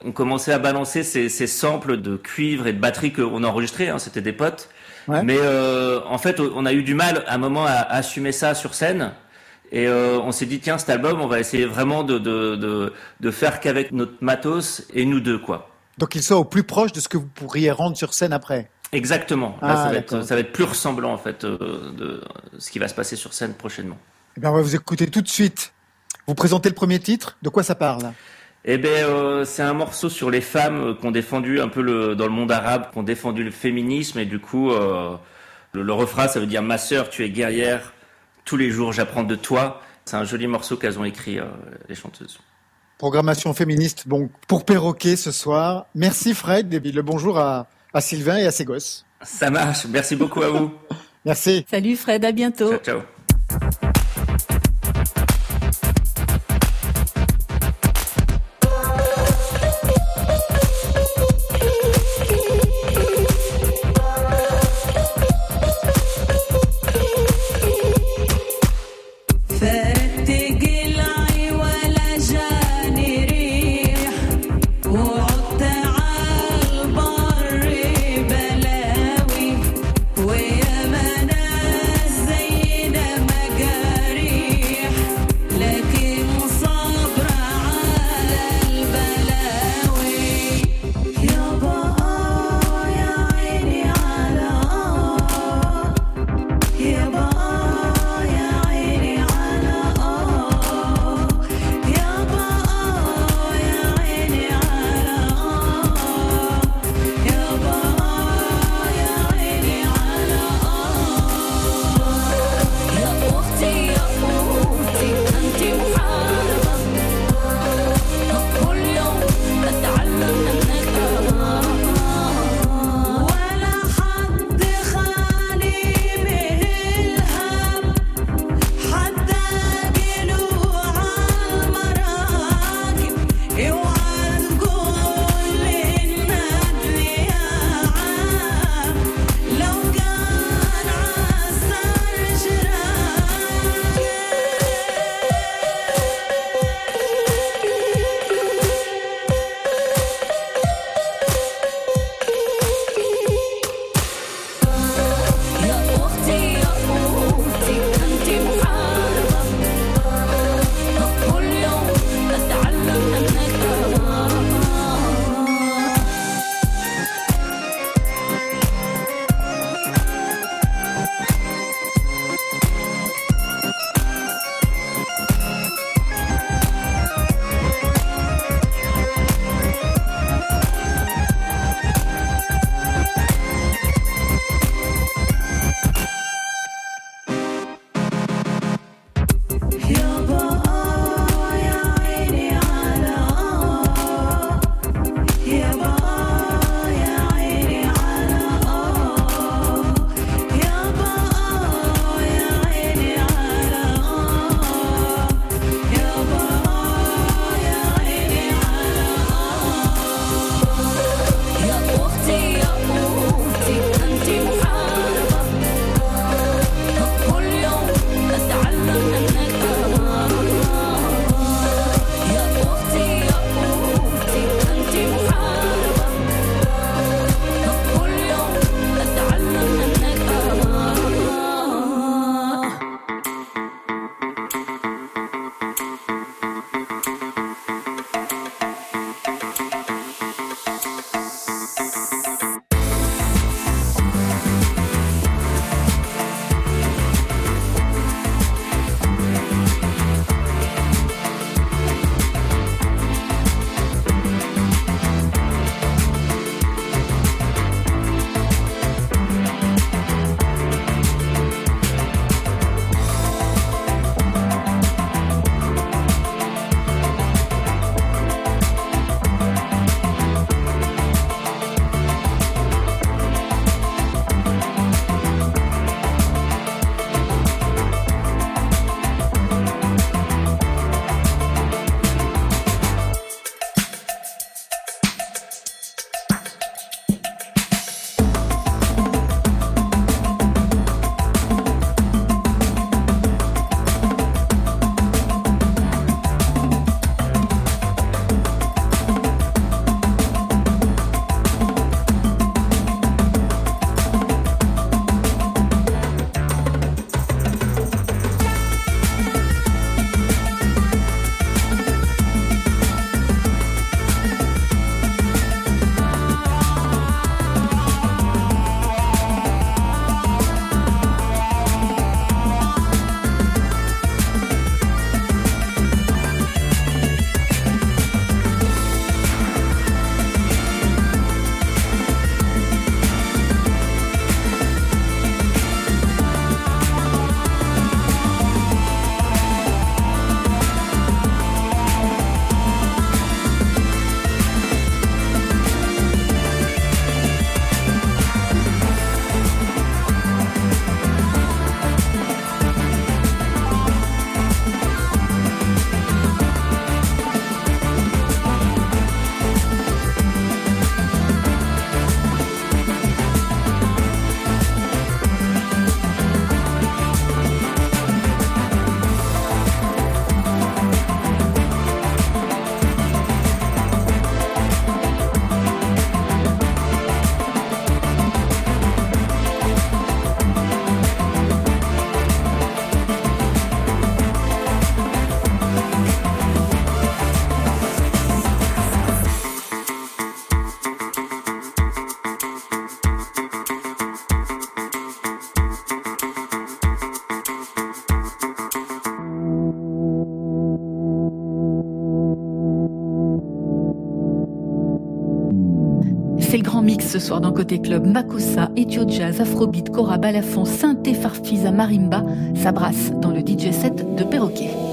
on commençait à balancer ces, ces samples de cuivre et de batterie qu'on enregistrait. Hein, C'était des potes. Mais en fait, on a eu du mal à un moment à, à assumer ça sur scène. Et euh, on s'est dit tiens cet album on va essayer vraiment de de de, de faire qu'avec notre matos et nous deux quoi. Donc qu'il soit au plus proche de ce que vous pourriez rendre sur scène après. Exactement. Là Ah, ça va être ça va être plus ressemblant en fait euh, de ce qui va se passer sur scène prochainement. Eh bien, on va vous écouter tout de suite. Vous présentez le premier titre. De quoi ça parle? Eh ben euh, c'est un morceau sur les femmes qui ont défendu un peu le dans le monde arabe, qui ont défendu le féminisme et du coup euh, le, le refrain ça veut dire ma sœur tu es guerrière, tous les jours, j'apprends de toi. C'est un joli morceau qu'elles ont écrit, euh, les chanteuses. Programmation féministe, bon, pour perroquet ce soir. Merci Fred, et le bonjour à, à Sylvain et à ses gosses. Ça marche, merci beaucoup à vous. merci. Salut Fred, à bientôt. Ciao, ciao. Ce soir dans Côté Club. Makossa, Ethio Jazz, Afrobeat, Cora, Balafon, Synthé, Farfisa, Marimba. Ça dans le DJ set de Perroquet.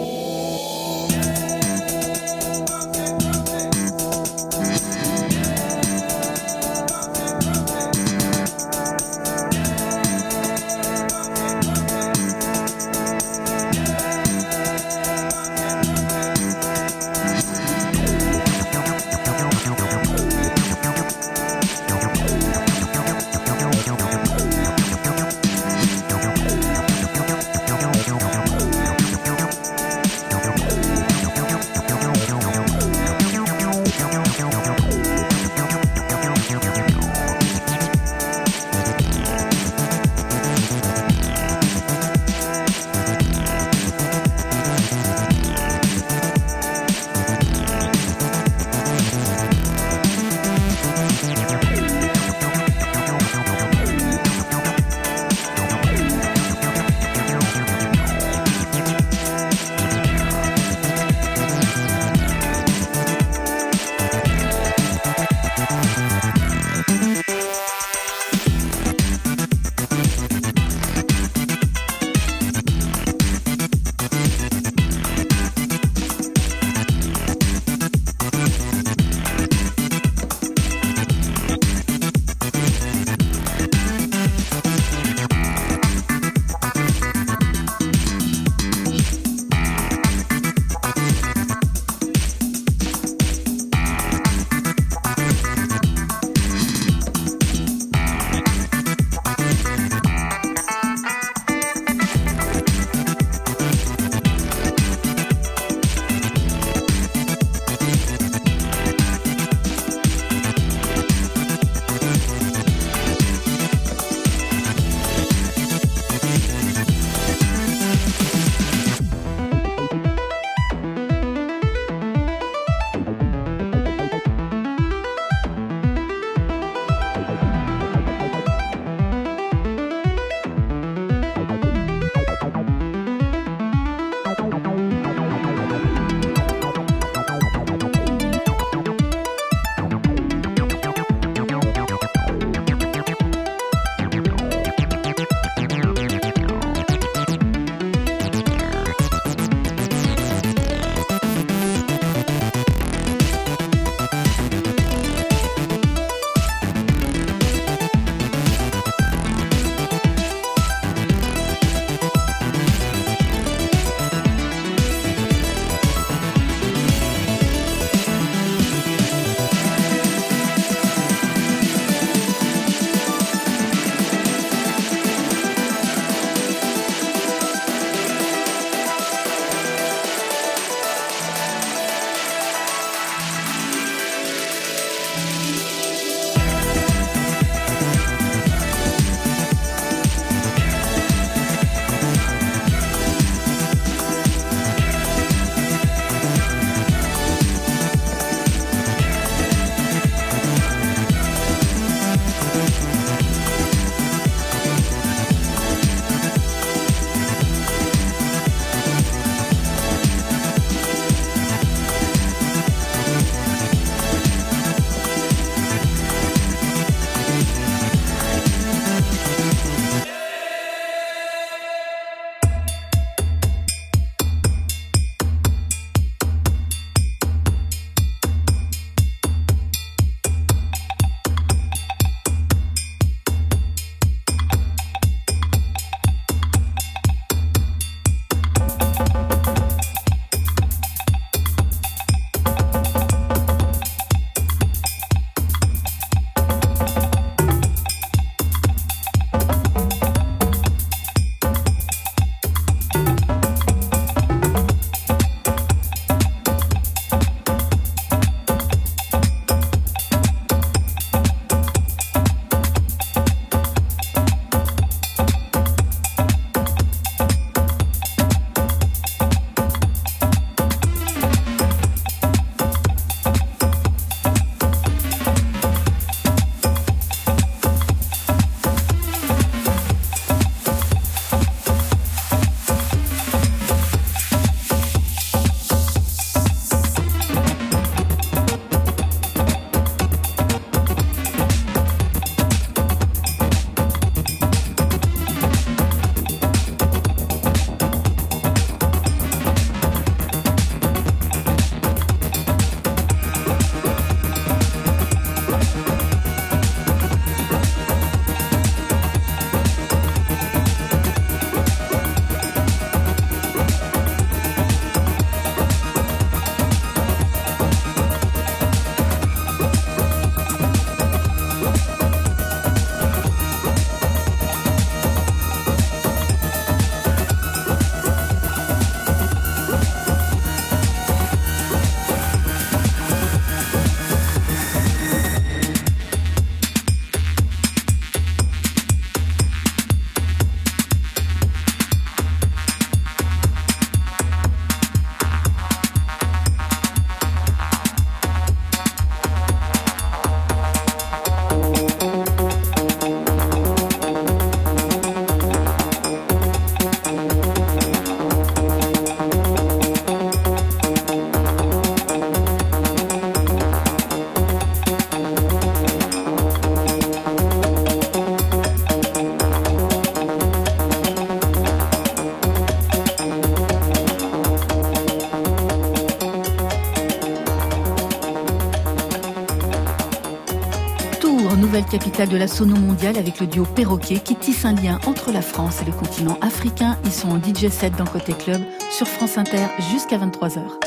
Capitale de la sono mondiale avec le duo Perroquet qui tisse un lien entre la France et le continent africain. Ils sont en DJ set dans Côté Club sur France Inter jusqu'à 23h.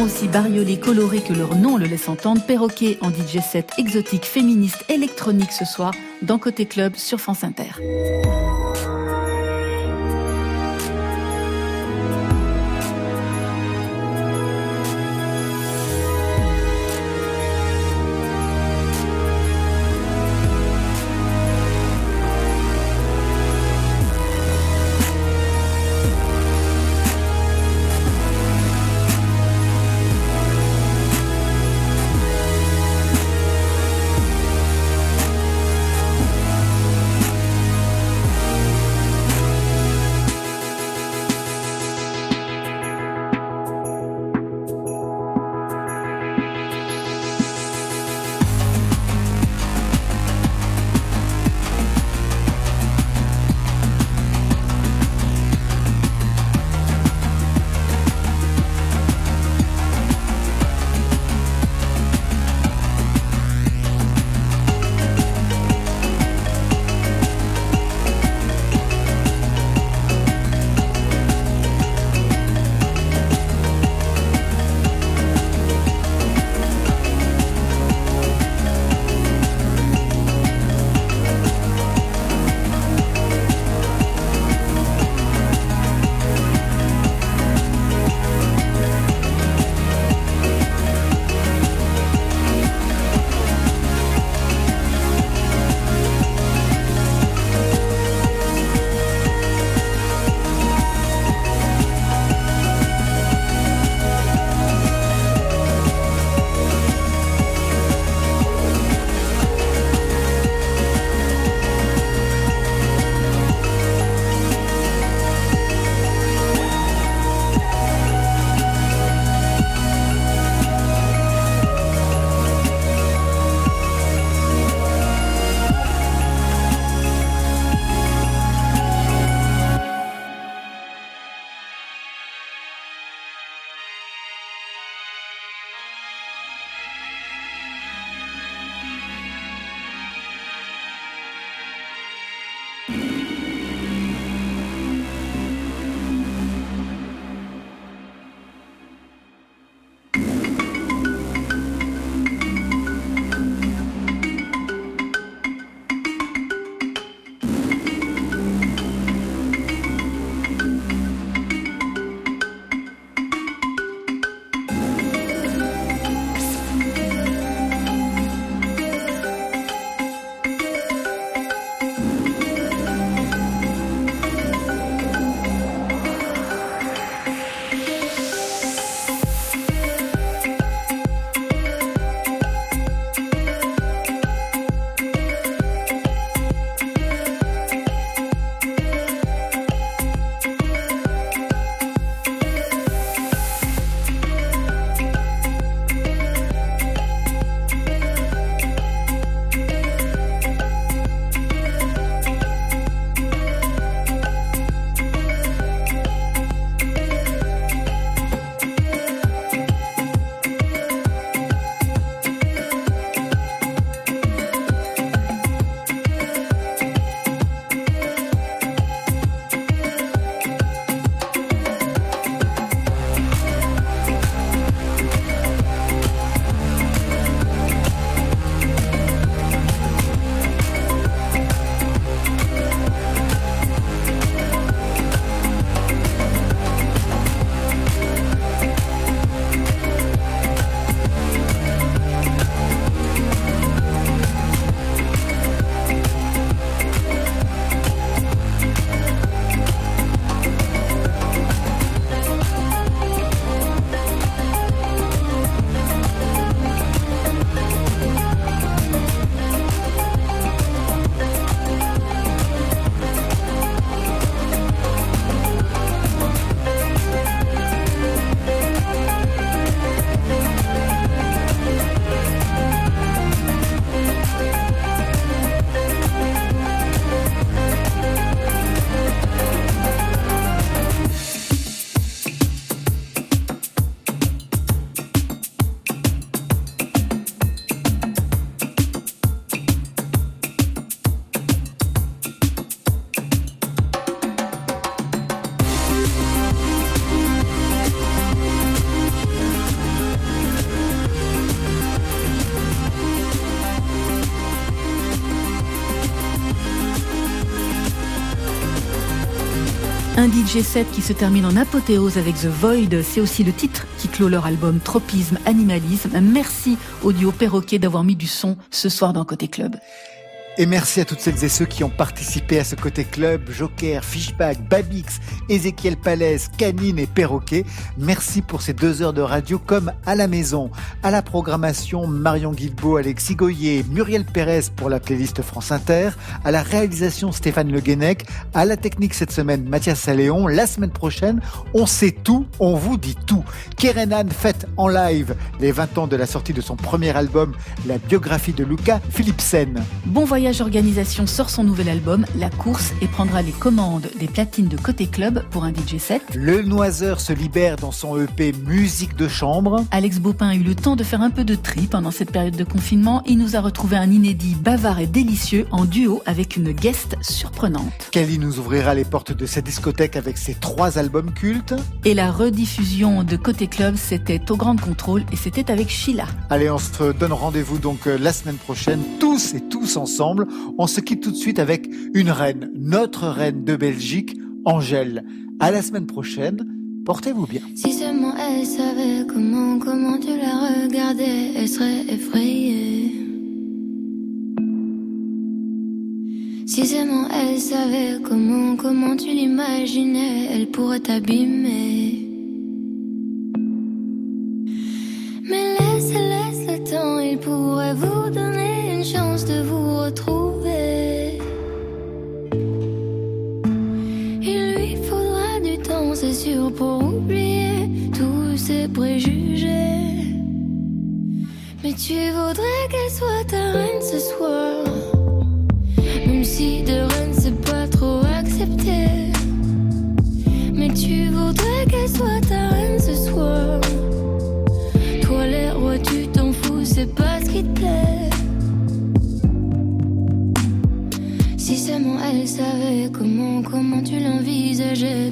Aussi bariolés, colorés que leur nom le laisse entendre. Perroquet en DJ set exotique, féministe, électronique ce soir dans Côté Club sur France Inter. DJ set qui se termine en apothéose avec The Void, c'est aussi le titre qui clôt leur album Tropisme Animalisme. Merci au duo Perroquet d'avoir mis du son ce soir dans Côté Club. Et merci à toutes celles et ceux qui ont participé à ce côté club, Joker, Fishback, Babix, Ézéchiel Palaise, Canine et Perroquet. Merci pour ces deux heures de radio comme à la maison. À la programmation, Marion Guilbeault, Alexis Goyer, Muriel Pérez pour la playlist France Inter. À la réalisation, Stéphane Le Guenec. À la technique cette semaine, Mathias Saléon. La semaine prochaine, on sait tout, on vous dit tout. Kerenan fête en live les 20 ans de la sortie de son premier album, la biographie de Luca Philipsen. Bon voyage Organisation sort son nouvel album, La Course, et prendra les commandes des platines de Côté Club pour un DJ set. Le Noiseur se libère dans son EP Musique de chambre. Alex Baupin a eu le temps de faire un peu de tri pendant cette période de confinement. Il nous a retrouvé un inédit bavard et délicieux en duo avec une guest surprenante. Kelly nous ouvrira les portes de sa discothèque avec ses trois albums cultes. Et la rediffusion de Côté Club, c'était au Grand Contrôle et c'était avec Sheila. Allez, on se donne rendez-vous donc euh, la semaine prochaine, tous et tous ensemble. On se quitte tout de suite avec une reine, notre reine de Belgique, Angèle. À la semaine prochaine. Portez-vous bien. Si seulement elle savait comment, comment tu la regardais, elle serait effrayée. Si seulement elle savait comment, comment tu l'imaginais, elle pourrait t'abîmer. Tu voudrais qu'elle soit ta reine ce soir? Même si de reine c'est pas trop accepté. Mais tu voudrais qu'elle soit ta reine ce soir? Toi les rois tu t'en fous, c'est pas ce qui te plaît. Si seulement elle savait comment, comment tu l'envisageais,